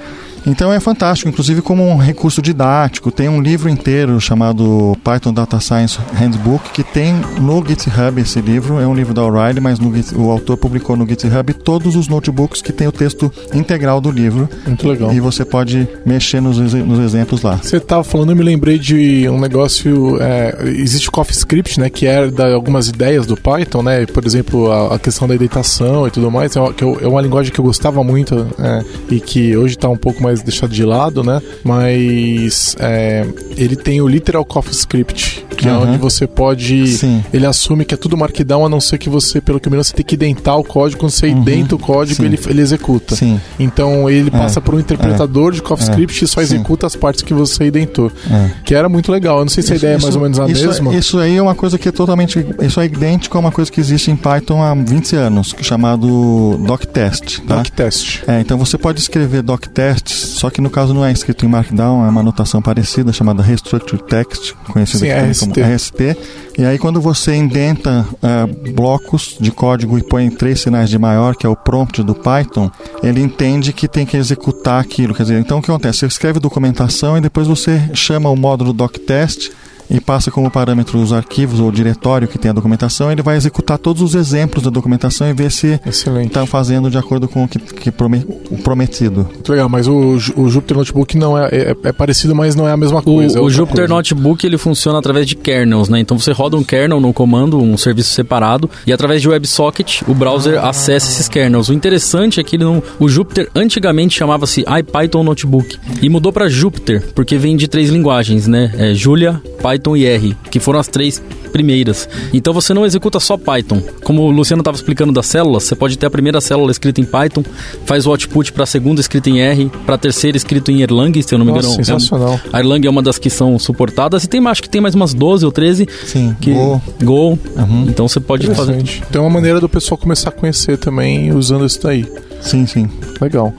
Então é fantástico, inclusive como um recurso didático. Tem um livro inteiro chamado Python Data Science Handbook que tem no GitHub esse livro. É um livro da O'Reilly, mas Git- o autor publicou no GitHub todos os notebooks que tem o texto integral do livro. Muito legal. E você pode mexer nos, nos exemplos lá. Você tava falando, eu me lembrei de um negócio. é, existe o CoffeeScript, né? Que é da algumas ideias do Python, né? Por exemplo, a, a questão da editação e tudo mais. É uma, é uma linguagem que eu gostava muito é, e que hoje tá um pouco mais deixado de lado, né? Mas é, ele tem o Literal CoffeeScript, que é Aham. onde você pode. Sim. Ele assume que é tudo markdown, a não ser que você, pelo que eu me lembro, você tem que identar o código. Quando você Uhum. identa o código, Sim. ele, ele executa. Sim. Então ele passa por um interpretador de CoffeeScript e só executa as partes que você identou. É. Que era muito legal. Eu não sei se a ideia é mais ou menos a isso, mesma. Isso aí é uma coisa que é totalmente. Isso é idêntico a uma coisa que existe em Python há 20 anos, chamado doctest. Tá? Doctest. É, então você pode escrever doctest, só que no caso não é escrito em Markdown, é uma notação parecida chamada Restructured Text, conhecida Sim, também RST. como RST. E aí quando você indenta ah, blocos de código e põe três sinais de maior, que é o prompt do Python, ele entende que tem que executar aquilo. Quer dizer, então o que acontece? Você escreve documentação e depois você chama o módulo doctest e passa como parâmetro os arquivos ou o diretório que tem a documentação, ele vai executar todos os exemplos da documentação e ver se está fazendo de acordo com o que, que prome- o prometido. Muito legal, mas o, o Jupyter Notebook não é, é, é parecido, mas não é a mesma O, coisa. é o outra Jupyter coisa. Notebook ele funciona através de kernels, né? Então você roda um kernel no comando, um serviço separado, e através de WebSocket o browser acessa esses kernels. O interessante é que ele não, o Jupyter antigamente chamava-se IPython Notebook e mudou para Jupyter porque vem de três linguagens, né? É Julia, Python e R, que foram as três primeiras. Então você não executa só Python. Como o Luciano estava explicando das células, você pode ter a primeira célula escrita em Python, faz o output para a segunda escrita em R, para a terceira escrito em Erlang, se eu não me Nossa, engano. é um- sensacional. a Erlang é uma das que são suportadas e tem, acho que tem mais umas 12 ou 13 Sim, que Go. Go. Uhum. Então você pode fazer. Então é uma maneira do pessoal começar a conhecer também usando isso daí. Sim, sim. Legal.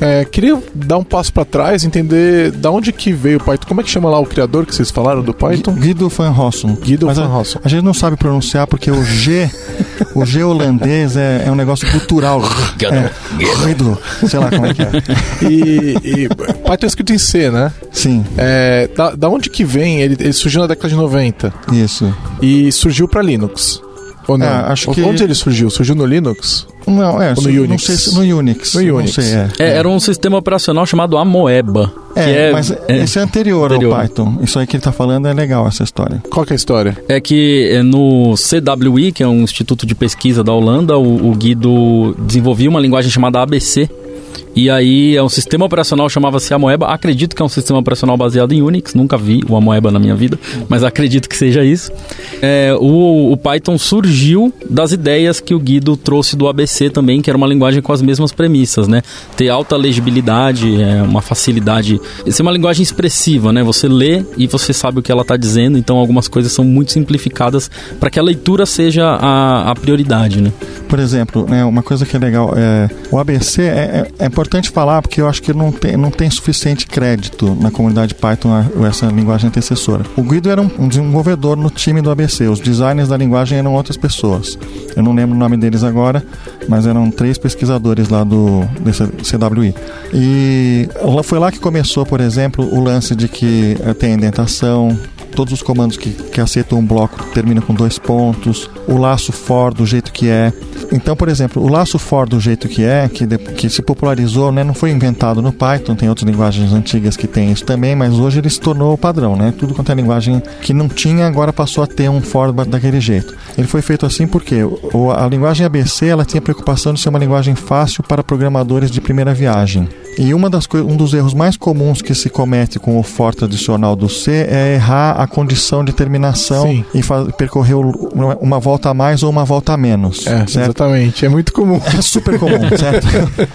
É, queria dar um passo pra trás, entender da onde que veio o Python. Como é que chama lá o criador que vocês falaram do Python? Guido Van Rossum. Guido Mas Van a- Rossum. A, gente não sabe pronunciar porque o G, o G holandês é, é um negócio cultural. É, Guido, sei lá como é que é. E, e Python é escrito em C, né? Sim, É, da, da onde que vem? Ele, ele surgiu na década de 90 isso. e surgiu pra Linux. Ou não? É, acho O- que- Onde ele surgiu? Surgiu no Linux? Não, é, Ou no não Unix? sei se no Unix. No não Unix. sei, é. É, era um sistema operacional chamado Amoeba. É, que é, mas é, esse é anterior, anterior. ao Python. Isso aí que ele tá falando é legal, essa história. Qual que é a história? é que é, no CWI, que é um instituto de pesquisa da Holanda, o, o Guido desenvolvia uma linguagem chamada ABC. E aí é um sistema operacional chamava-se Amoeba. Acredito que é um sistema operacional baseado em Unix. Nunca vi o Amoeba na minha vida, mas acredito que seja isso. É, o, o Python surgiu das ideias que o Guido trouxe do ABC também, que era uma linguagem com as mesmas premissas, né? Ter alta legibilidade, é, uma facilidade. Ser uma linguagem expressiva, né? Você lê e você sabe o que ela está dizendo, então algumas coisas são muito simplificadas para que a leitura seja a, a prioridade, né? Por exemplo, né, uma coisa que é legal, é, o ABC é, é- é, importante falar porque eu acho que não tem, não tem suficiente crédito na comunidade Python essa linguagem antecessora. O Guido era um, desenvolvedor no time do ABC, os designers da linguagem eram outras pessoas. Eu não lembro o nome deles agora, mas eram três pesquisadores lá do desse CWI. E foi lá que começou, por exemplo, o lance de que eh, tem indentação, todos os comandos que, que aceitam um bloco terminam com dois pontos, o laço for do jeito que é. Então, por exemplo, o laço for do jeito que é, que, de, que se popularizou, né, não foi inventado no Python, tem outras linguagens antigas que tem isso também, mas hoje ele se tornou padrão, né? Tudo quanto é linguagem que não tinha, agora passou a ter um for daquele jeito. Ele foi feito assim porque a linguagem ABC ela tinha preocupação de ser uma linguagem fácil para programadores de primeira viagem. E uma das um dos erros mais comuns que se comete com o for tradicional do C é errar a condição de terminação Sim. e percorrer uma volta a mais ou uma volta a menos. É, exatamente. É muito comum. É super comum, certo?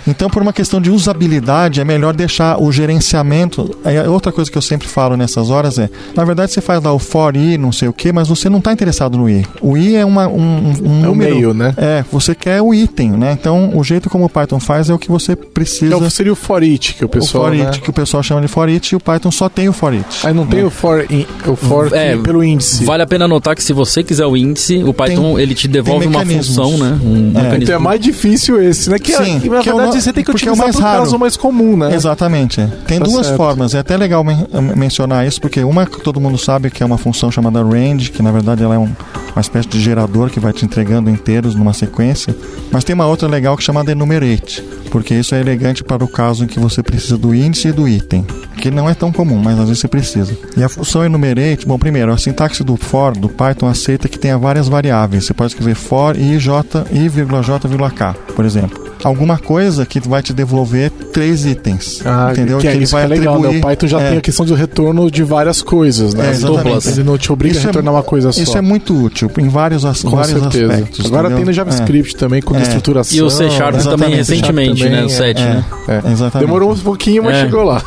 Então, por uma questão de usabilidade, é melhor deixar o gerenciamento. outra coisa que eu sempre falo nessas horas é: na verdade, você faz lá o for i, não sei o que, mas você não está interessado no i. O i é uma, um, um é número. meio, né? É, você quer o item, né? Então, o jeito como o Python faz é o que você precisa. Então, seria o for it que o pessoal. O for it, né? que o pessoal chama de for it, e o Python só tem o for it. Aí não né? tem o for, in, o for é, pelo índice. Vale a pena notar que se você quiser o índice, o Python tem, ele te devolve uma função, né? Um é. Então é mais difícil esse, né? Que, é- Sim, que na verdade é você tem que utilizar é o mais raro. caso mais comum, né? Exatamente. Tem tá duas certo. formas. É até legal men mencionar isso, porque uma que todo mundo sabe que é uma função chamada range, que na verdade ela é um, uma espécie de gerador que vai te entregando inteiros numa sequência. Mas tem uma outra legal que é chamada enumerate, porque isso é elegante para o caso em que você precisa do índice e do item, que não é tão comum, mas às vezes você precisa. E a função enumerate, bom, primeiro, a sintaxe do for, do Python, aceita que tenha várias variáveis. Você pode escrever for i, j, i, j, k, por exemplo alguma coisa que vai te devolver três itens. Ah, entendeu? Que, é que ele vai que é legal, né? O Python já é. tem a questão de retorno de várias coisas, né? É, duplas. Ele não te obriga isso a é retornar é, uma coisa só. Isso é muito útil em vários, com vários certeza. aspectos. Agora entendeu? tem no JavaScript é. também, com estruturação. E o C Sharp também recentemente, também, né? O 7, né? Exatamente. Demorou um pouquinho, mas chegou lá.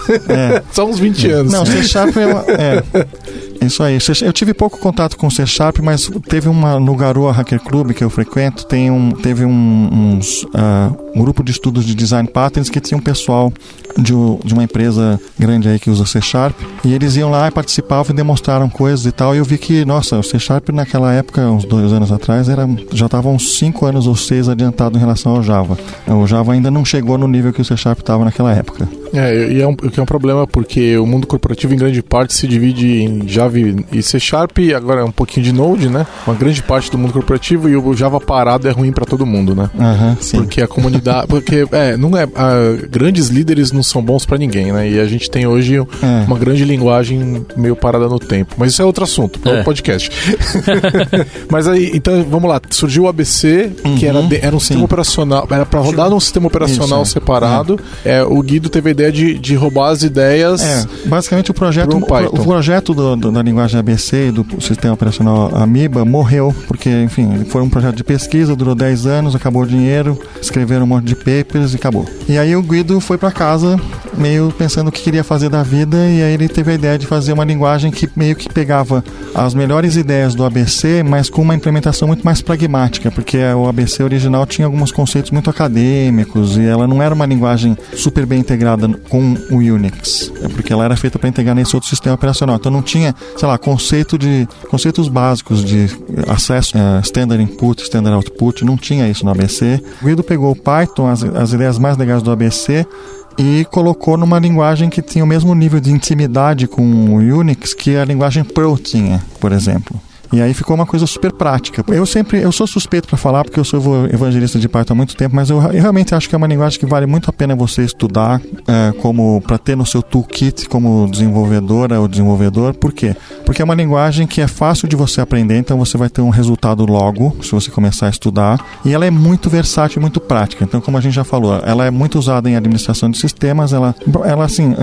Só uns 20 anos. Não, C Sharp é, isso aí. Eu tive pouco contato com C Sharp, mas teve uma no Garoa Hacker Club que eu frequento, tem um, teve um, uns, uh, um grupo de estudos de design patterns que tinha um pessoal de, de uma empresa grande aí que usa C Sharp e eles iam lá e participavam e demonstraram coisas e tal. E eu vi que, nossa, o C Sharp naquela época, uns dois anos atrás, era, já estava uns cinco anos ou seis adiantado em relação ao Java. O Java ainda não chegou no nível que o C Sharp estava naquela época. É, e é um, que é um problema porque o mundo corporativo em grande parte se divide em Java e C Sharp, agora é um pouquinho de Node, né? Uma grande parte do mundo corporativo e o Java parado é ruim para todo mundo, né? Uhum, porque a comunidade, porque é, não é, a, grandes líderes não são bons para ninguém, né? E a gente tem hoje é. uma grande linguagem meio parada no tempo. Mas isso é outro assunto, para é. podcast. Mas aí, então vamos lá, surgiu o ABC, uhum, que era, de, era um sistema operacional, era para rodar num sistema operacional isso, é. separado. É. o Guido teve a ideia de, de roubar as ideias. É, basicamente o projeto, um o, o projeto do, do, da linguagem ABC e do sistema operacional Amiba morreu, porque, enfim, foi um projeto de pesquisa, durou 10 anos, acabou o dinheiro, escreveram um monte de papers e acabou. E aí o Guido foi para casa meio pensando o que queria fazer da vida e aí ele teve a ideia de fazer uma linguagem que meio que pegava as melhores ideias do ABC, mas com uma implementação muito mais pragmática, porque o ABC original tinha alguns conceitos muito acadêmicos e ela não era uma linguagem super bem integrada com o Unix, é porque ela era feita para integrar nesse outro sistema operacional. Então não tinha, sei lá, conceito de conceitos básicos de acesso uh, standard input, standard output, não tinha isso no ABC. O Guido pegou o Python, as, as ideias mais legais do ABC e colocou numa linguagem que tinha o mesmo nível de intimidade com o Unix que a linguagem Perl tinha, por exemplo. E aí ficou uma coisa super prática. Eu sempre, eu sou suspeito para falar porque eu sou evangelista de Python há muito tempo, mas eu, eu, realmente acho que é uma linguagem que vale muito a pena você estudar é, como para ter no seu toolkit como desenvolvedora ou desenvolvedor. Por quê? Porque é uma linguagem que é fácil de você aprender, então você vai ter um resultado logo se você começar a estudar. E ela é muito versátil, muito prática. Então, como a gente já falou, ela é muito usada em administração de sistemas. Ela, ela assim,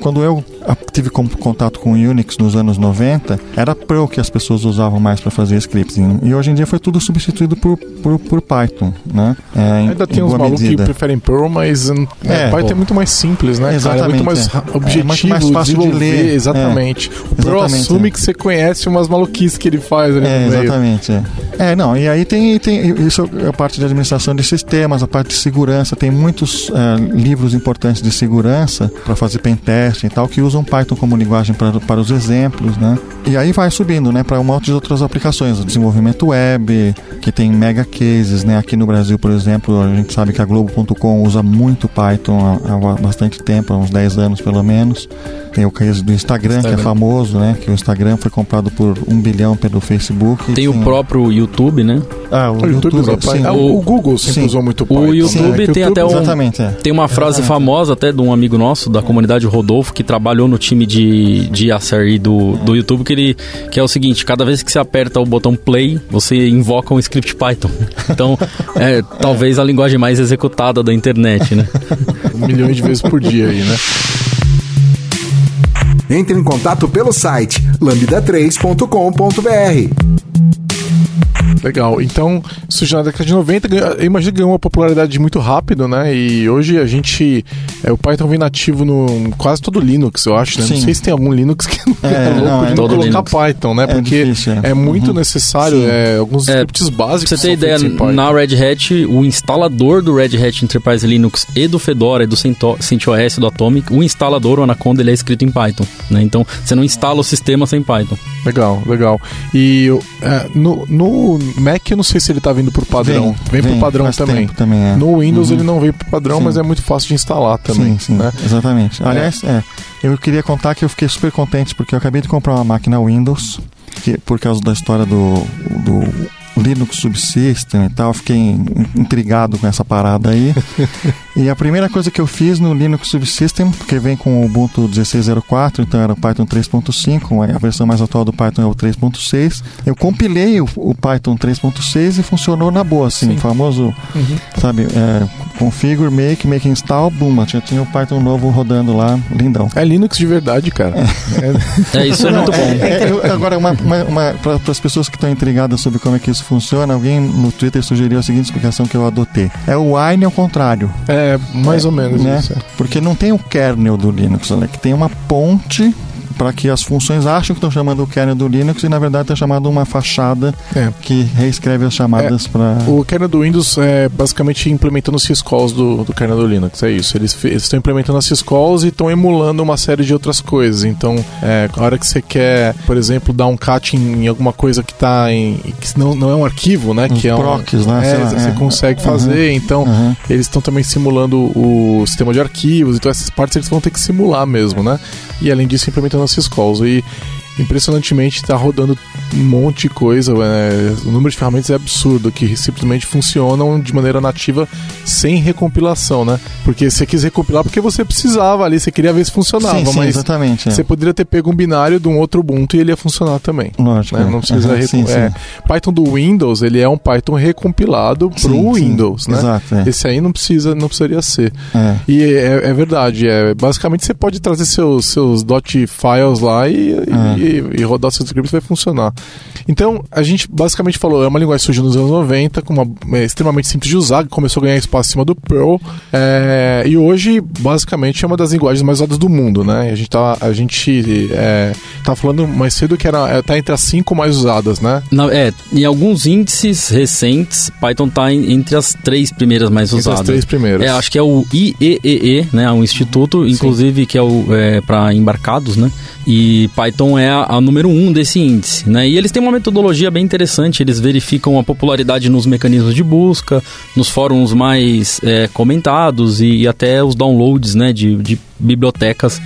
quando eu tive contato com Unix nos anos 90, era Perl que as pessoas usavam usavam mais para fazer scripting. E hoje em dia foi tudo substituído por, por, por Python, né? É, Ainda tem uns malucos que preferem Perl, mas hum, é, Python é muito mais simples, né? Exatamente. Cara? É muito mais é. objetivo, mais fácil de ler. Exatamente. O Perl assume que você conhece umas maluquices que ele faz ali é, Exatamente. É. é, não, e aí tem, tem isso é a parte de administração de sistemas, a parte de segurança, tem muitos livros importantes de segurança para fazer pen teste e tal que usam Python como linguagem para, para os exemplos, né? E aí vai subindo, né, para um monte de outras aplicações, o desenvolvimento web, que tem mega cases, né? Aqui no Brasil, por exemplo, a gente sabe que a Globo.com usa muito Python há, há bastante tempo, há uns 10 anos pelo menos. Tem o case do Instagram, Instagram, que é famoso, né? Que o Instagram foi comprado por um bilhão pelo Facebook. Tem, tem o próprio YouTube, né? Ah, o, o YouTube, YouTube sim. O, o, Google sempre sim. usou muito Python. O YouTube né? tem YouTube, até um, exatamente, é. tem uma frase exatamente. famosa até de um amigo nosso da comunidade Rodolfo que trabalhou no time de, de SRE do, do YouTube que ele que é o seguinte: cada vez que você aperta o botão play, você invoca um script Python. Então, é talvez a linguagem mais executada da internet, né? Milhões de vezes por dia aí, né? Entre em contato pelo site lambda3.com.br. Legal. Então, isso já na década de 90, eu imagino que ganhou uma popularidade muito rápido, né? E hoje a gente. É, o Python vem nativo no quase todo Linux, eu acho, né? Não sei se tem algum Linux que não é, é louco não, de é não colocar Linux. Python, né? É Porque difícil, é. é. muito uhum. necessário, é, alguns é, scripts básicos. Pra você ter ideia, na Red Hat, o instalador do Red Hat Enterprise Linux e do Fedora e do CentOS do Atomic, o instalador, o Anaconda, ele é escrito em Python, né? Então, você não instala o sistema sem Python. Legal, legal. E é, no, no Mac eu não sei se ele tá vindo por padrão. Vem, vem, vem por padrão também. também é. No Windows uhum. ele não veio por padrão, sim. mas é muito fácil de instalar também. Sim, sim. Né? Exatamente. É. Aliás, é. eu queria contar que eu fiquei super contente porque eu acabei de comprar uma máquina Windows, que, por causa da história do, do Linux Subsystem e tal, fiquei intrigado com essa parada aí. e a primeira coisa que eu fiz no Linux Subsystem, que vem com o Ubuntu 16.04, então era o Python 3.5, a versão mais atual do Python é o 3.6. Eu compilei o, o Python 3.6 e funcionou na boa, assim, Sim. o famoso, uhum. sabe, é, configure, make, make install, boom, já tinha o Python novo rodando lá, lindão. É Linux de verdade, cara. É, é isso é muito bom. É, é, agora, uma, uma, uma para as pessoas que estão intrigadas sobre como é que isso funciona, alguém no Twitter sugeriu a seguinte explicação que eu adotei. É o Wine ao contrário. É, mais é, ou menos né? isso. É. Porque não tem o kernel do Linux, né? que tem uma ponte para que as funções acham que estão chamando o kernel do Linux e na verdade está chamando uma fachada é. que reescreve as chamadas é. para. O kernel do Windows é basicamente implementando os syscalls do, do kernel do Linux, é isso. Eles estão implementando as syscalls e estão emulando uma série de outras coisas. Então, é, a hora que você quer, por exemplo, dar um cat em, em alguma coisa que está em. que não, não é um arquivo, né? Os que é procs, um, né? É, você é. consegue fazer. Uhum. Então, uhum. eles estão também simulando o sistema de arquivos. Então, essas partes eles vão ter que simular mesmo, né? E além disso, implementando as syscalls. E impressionantemente está rodando um monte de coisa. É, o número de ferramentas é absurdo, que simplesmente funcionam de maneira nativa sem recompilação, né? Porque você quis recompilar porque você precisava ali, você queria ver se funcionava, sim, sim, mas exatamente, é. você poderia ter pego um binário de um outro Ubuntu e ele ia funcionar também. Lógico. Né? Não precisa uhum, sim, é, Python do Windows, ele é um Python recompilado para o Windows, né? Exato, é. Esse aí não precisa, não precisaria ser. É. E é, é, verdade, é, basicamente você pode trazer seus, seus dot files lá e, e e, e rodar seus scripts vai funcionar. Então, a gente basicamente falou, é uma linguagem que surgiu nos anos 90, com uma, é extremamente simples de usar, que começou a ganhar espaço acima do Perl, é, e hoje, basicamente, é uma das linguagens mais usadas do mundo, né? A gente tá, a gente, é, tá falando mais cedo que era, é, tá entre as cinco mais usadas, né? Não, é, em alguns índices recentes, Python tá em, entre as três primeiras mais entre usadas. as três primeiras. É, acho que é o IEEE, né? Um instituto, inclusive, Sim. que é o é, para embarcados, né? E Python é a, a, número um desse índice, né? E eles têm uma metodologia bem interessante, eles verificam a popularidade nos mecanismos de busca, nos fóruns mais é, comentados e, e, até os downloads, né, de, de bibliotecas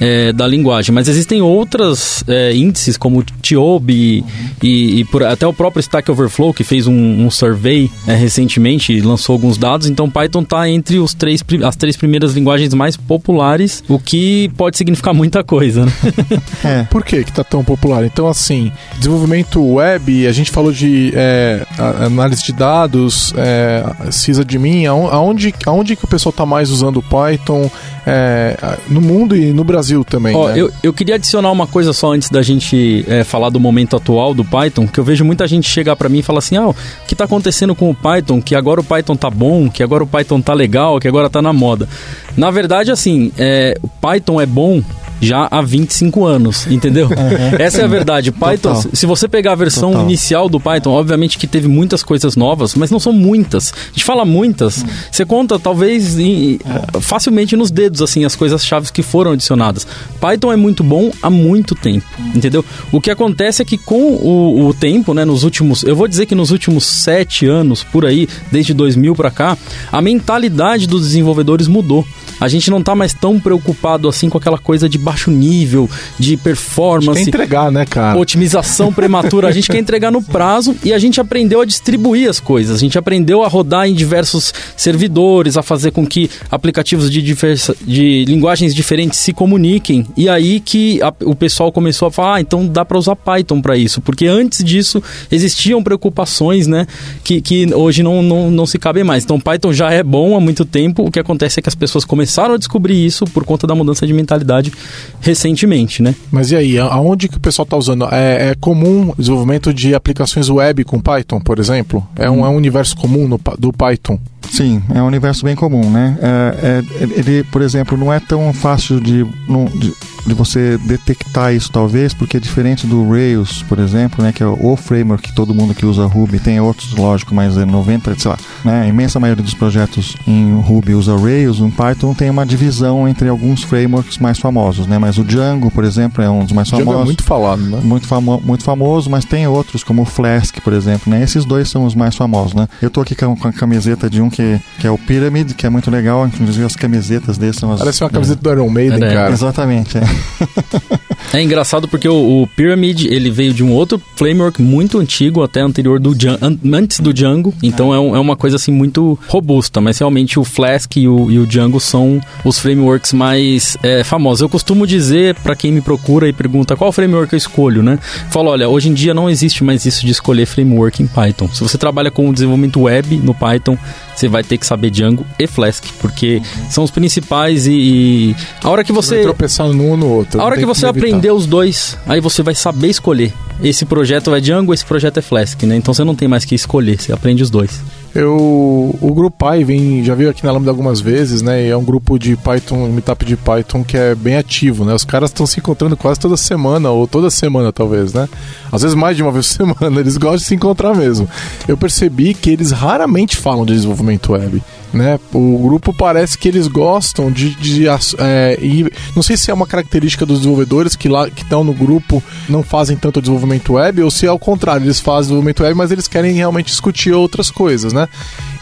é, da linguagem. Mas existem outras é, índices, como o TIOB e, e, e por, até o próprio Stack Overflow, que fez um, um survey é, recentemente e lançou alguns dados. Então, Python está entre os três, as três primeiras linguagens mais populares, o que pode significar muita coisa, né? é. Por que está tão popular? Então, assim, desenvolvimento web, a gente falou de é, análise de dados, é, CISA de mim, aonde, aonde que o pessoal está mais usando o Python? É, no mundo e no Brasil também. Ó, né? eu, eu queria adicionar uma coisa só antes da gente é, falar do momento atual do Python, que eu vejo muita gente chegar para mim e falar assim, ah, o que tá acontecendo com o Python? Que agora o Python tá bom, que agora o Python tá legal, que agora tá na moda. Na verdade, assim, é, o Python é bom já há 25 anos, entendeu? Essa é a verdade. Python, Total. se você pegar a versão Total. inicial do Python, obviamente que teve muitas coisas novas, mas não são muitas. A gente fala muitas, você conta talvez em- facilmente nos dedos assim as coisas chaves que foram adicionadas. Python é muito bom há muito tempo, entendeu? O que acontece é que com o, o tempo, né, nos últimos, eu vou dizer que nos últimos sete anos por aí, desde 2000 para cá, a mentalidade dos desenvolvedores mudou. A gente não tá mais tão preocupado assim com aquela coisa de baixo nível, de performance, entregar, né, cara? otimização prematura. A gente quer entregar no prazo e a gente aprendeu a distribuir as coisas. A gente aprendeu a rodar em diversos servidores, a fazer com que aplicativos de, diversa, de linguagens diferentes se comuniquem. E aí que a- o pessoal começou a falar, ah, então dá para usar Python para isso. Porque antes disso existiam preocupações, né, que, que hoje não, não, não se cabem mais. Então Python já é bom há muito tempo. O que acontece é que as pessoas começaram a descobrir isso por conta da mudança de mentalidade recentemente, né? Mas e aí, a- aonde que o pessoal está usando? É, é comum o desenvolvimento de aplicações web com Python, por exemplo? É um, é um universo comum no do Python? Sim, é um universo bem comum, né? É, é, ele, por exemplo, não é tão fácil de, de, de você detectar isso, talvez, porque é diferente do Rails, por exemplo, né? Que é o framework que todo mundo que usa Ruby tem outros, lógico, mas é 90, sei lá, né? A imensa maioria dos projetos em Ruby usa Rails, em Python tem uma divisão entre alguns frameworks mais famosos, né? Mas o Django, por exemplo, é um dos mais Django famosos é muito falado, né? muito, famo muito famoso, mas tem outros, como o Flask, por exemplo, né? Esses dois são os mais famosos, né? Eu tô aqui com, com a camiseta de um que, que é o Pyramid, que é muito legal, inclusive as camisetas desses são as... Parece uma camiseta do Iron Maiden, É, cara. Exatamente, é. É engraçado porque o, o Pyramid ele veio de um outro framework muito antigo, até anterior do Djan- an- antes do Django. Então é, um- é uma coisa assim muito robusta. Mas realmente o Flask e o, e o Django são os frameworks mais é, famosos. Eu costumo dizer para quem me procura e pergunta qual framework eu escolho, né? Falo, olha, hoje em dia não existe mais isso de escolher framework em Python. Se você trabalha com desenvolvimento web no Python, você vai ter que saber Django e Flask, porque são os principais e, e a hora que Você você vai tropeçar num no outro. a hora que você evitar. aprender os dois, aí você vai saber escolher. Esse projeto é Django, esse projeto é Flask, né? Então você não tem mais que escolher, você aprende os dois. Eu, o grupo Pi vem, já veio aqui na Lambda algumas vezes, né? E é um grupo de Python, meetup de Python que é bem ativo, né? Os caras estão se encontrando quase toda semana, ou toda semana talvez, né? Às vezes mais de uma vez por semana, eles gostam de se encontrar mesmo. Eu percebi que eles raramente falam de desenvolvimento web. Né? O grupo parece que eles gostam de, de é, ir- não sei se é uma característica dos desenvolvedores que lá que estão no grupo não fazem tanto desenvolvimento web ou se é ao contrário eles fazem desenvolvimento web mas eles querem realmente discutir outras coisas, né?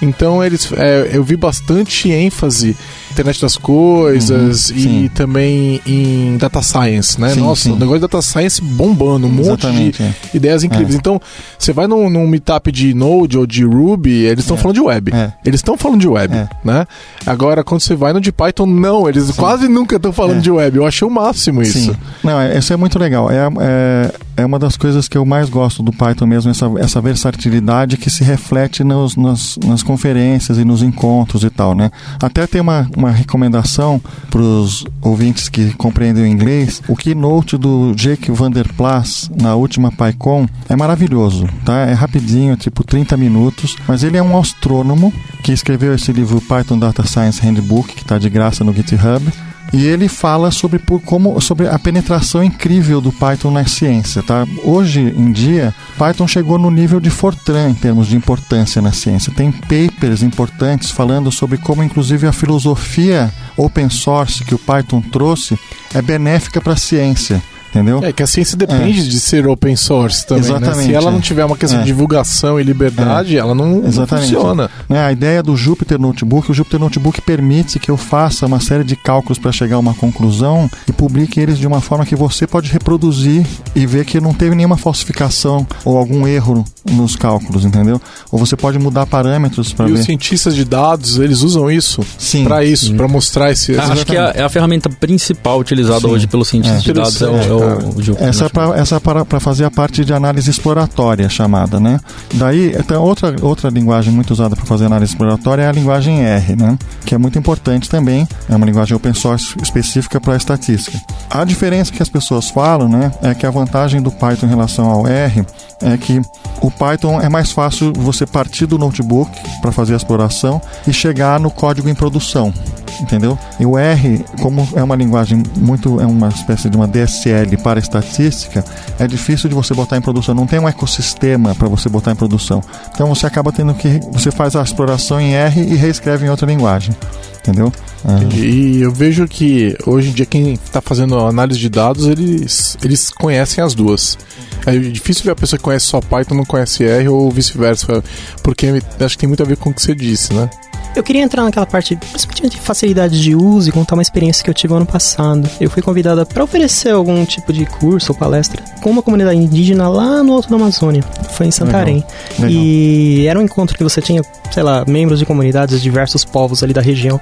Então eles, é, eu vi bastante ênfase internet das coisas Uhum, e sim. também em data science, né? Sim, Nossa, sim. o negócio de data science bombando, um monte Exatamente, de é. ideias incríveis. Então, você vai num, num meetup de Node ou de Ruby, eles estão É. falando de web. É. Eles estão falando de web, É. né? Agora, quando você vai no de Python, não, eles quase nunca estão falando É. de web. Eu achei o máximo isso. Não, é- isso é muito legal. É, é, é uma das coisas que eu mais gosto do Python mesmo, essa, essa versatilidade que se reflete nos, nas, nas conferências e nos encontros e tal, né? Até tem uma, uma recomendação para os ouvintes que compreendem o inglês. O keynote do Jake Vanderplas na última PyCon é maravilhoso, tá? É rapidinho, tipo 30 minutos, mas ele é um astrônomo que escreveu esse livro Python Data Science Handbook, que está de graça no GitHub. E ele fala sobre como sobre a penetração incrível do Python na ciência, tá? Hoje em dia, Python chegou no nível de Fortran em termos de importância na ciência. Tem papers importantes falando sobre como inclusive a filosofia open source que o Python trouxe é benéfica para a ciência, entendeu? É que a ciência depende de ser open source também, né? Exatamente, Se ela é. não tiver uma questão É. de divulgação e liberdade, ela não, não Exatamente. funciona. Né, a ideia do Jupyter Notebook, o Jupyter Notebook permite que eu faça uma série de cálculos para chegar a uma conclusão e publique eles de uma forma que você pode reproduzir e ver que não teve nenhuma falsificação ou algum erro nos cálculos, entendeu? Ou você pode mudar parâmetros para E ver. os cientistas de dados, eles usam isso Sim. pra isso, pra mostrar esse... Acho que é a, é a ferramenta principal utilizada Sim. hoje pelos cientistas É. de dados é o, é o Gil. Essa é para essa é para fazer a parte de análise exploratória chamada, né? Daí, então, outra outra linguagem muito usada para fazer análise exploratória é a linguagem R, né? Que é muito importante também. É uma linguagem open source específica para estatística. A diferença que as pessoas falam, né, é que a vantagem do Python em relação ao R é que o Python é mais fácil você partir do notebook para fazer a exploração e chegar no código em produção entendeu? E o R, como é uma linguagem muito, é uma espécie de uma DSL para estatística, é difícil de você botar em produção. Não tem um ecossistema para você botar em produção. Então você acaba tendo que, você faz a exploração em R e reescreve em outra linguagem, entendeu? É. E eu vejo que hoje em dia quem está fazendo análise de dados, eles, eles conhecem as duas. É difícil ver a pessoa que conhece só Python não conhece R ou vice-versa, porque acho que tem muito a ver com o que você disse, né? Eu queria entrar naquela parte de facilidade de uso e contar uma experiência que eu tive ano passado. Eu fui convidada para oferecer algum tipo de curso ou palestra com uma comunidade indígena lá no alto da Amazônia. Foi em Santarém. Legal. Legal. E era um encontro que você tinha, sei lá, membros de comunidades de diversos povos ali da região.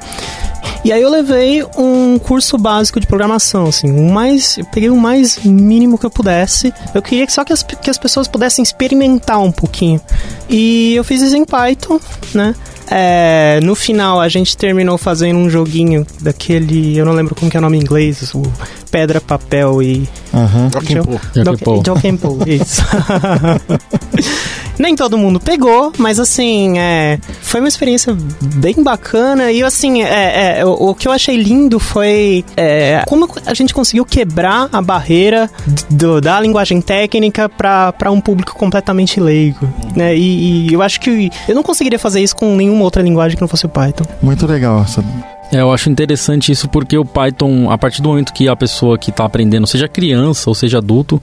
E aí eu levei um curso básico de programação, assim, o mais, eu peguei o mais mínimo que eu pudesse. Eu queria que só que as, que as pessoas pudessem experimentar um pouquinho. E eu fiz isso em Python, né? É, no final a gente terminou fazendo um joguinho daquele, eu não lembro como que é o nome em inglês, o Pedra, Papel e... Uhum. Jockey isso. Nem todo mundo pegou, mas assim, é, foi uma experiência bem bacana. E assim, é, é, o, o, que eu achei lindo foi é, como a gente conseguiu quebrar a barreira do, da linguagem técnica para um público completamente leigo. Né? E, e, eu acho que eu não conseguiria fazer isso com nenhuma outra linguagem que não fosse Python. Muito legal essa é, eu acho interessante isso porque o Python, a partir do momento que a pessoa que está aprendendo, seja criança ou seja adulto,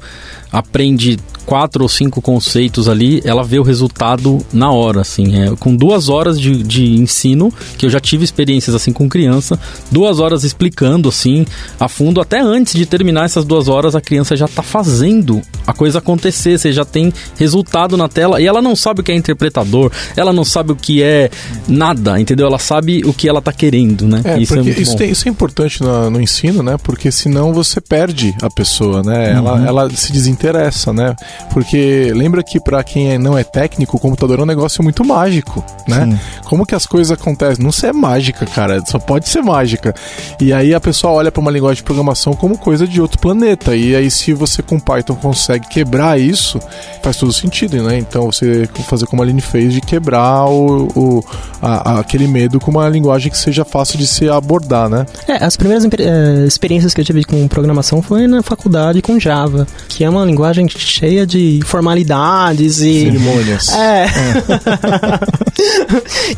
aprende quatro ou cinco conceitos ali, ela vê o resultado na hora, assim. É, com duas horas de, de ensino, que eu já tive experiências assim com criança, duas horas explicando assim a fundo, até antes de terminar essas duas horas, a criança já está fazendo a coisa acontecer, você já tem resultado na tela e ela não sabe o que é interpretador, ela não sabe o que é nada, entendeu? Ela sabe o que ela está querendo, né? É, isso, é isso, tem, isso, é importante no, no, ensino, né? Porque senão você perde a pessoa, né? Uhum. Ela, ela se desinteressa, né? Porque lembra que para quem é, não é técnico, o computador é um negócio muito mágico, né? Sim. Como que as coisas acontecem? Não é mágica, cara, só pode ser mágica. E aí a pessoa olha para uma linguagem de programação como coisa de outro planeta. E aí se você com Python consegue quebrar isso, faz todo sentido, né? Então você fazer como a Aline fez de quebrar o, o a, a, aquele medo com uma linguagem que seja fácil de se abordar, né? É, as primeiras uh, experiências que eu tive com programação foi na faculdade com Java, que é uma linguagem cheia de formalidades e. Cerimônias. É. é.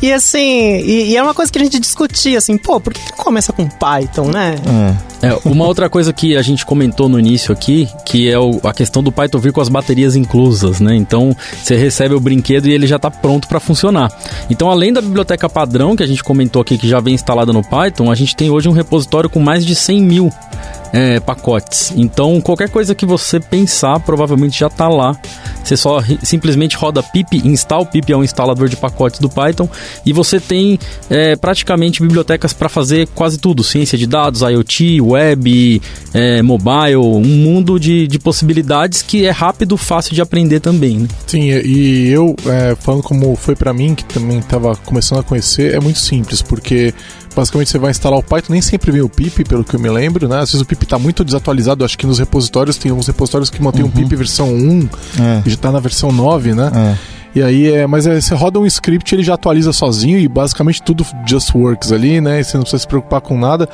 e assim, e, e, é uma coisa que a gente discutia, assim, pô, por que começa com Python, né? É. é. uma outra coisa que a gente comentou no início aqui, que é o, a questão do Python vir com as baterias inclusas, né? Então, você recebe o brinquedo e ele já está pronto para funcionar. Então, além da biblioteca padrão que a gente comentou aqui, que já vem instalada no Python, a gente tem hoje um repositório com mais de 100 mil é, pacotes. Então, qualquer coisa que você pensar, provavelmente já está lá. Você só simplesmente roda pip, install. Pip é um instalador de pacotes do Python. E você tem é, praticamente bibliotecas para fazer quase tudo: ciência de dados, IoT, web, é, mobile, um mundo de, de possibilidades que é rápido, fácil de aprender também. Né? Sim, e eu, é, falando como foi para mim, que também estava começando a conhecer, é muito simples, porque basicamente você vai instalar o Python, nem sempre vem o pip, pelo que eu me lembro, né? Às vezes o pip está muito desatualizado, acho que nos repositórios tem alguns repositórios que mantêm uhum. um pip versão 1, é. e já está na versão 9, né? É. E aí é, mas é, você roda um script, ele já atualiza sozinho e basicamente tudo just works ali, né? E você não precisa se preocupar com nada.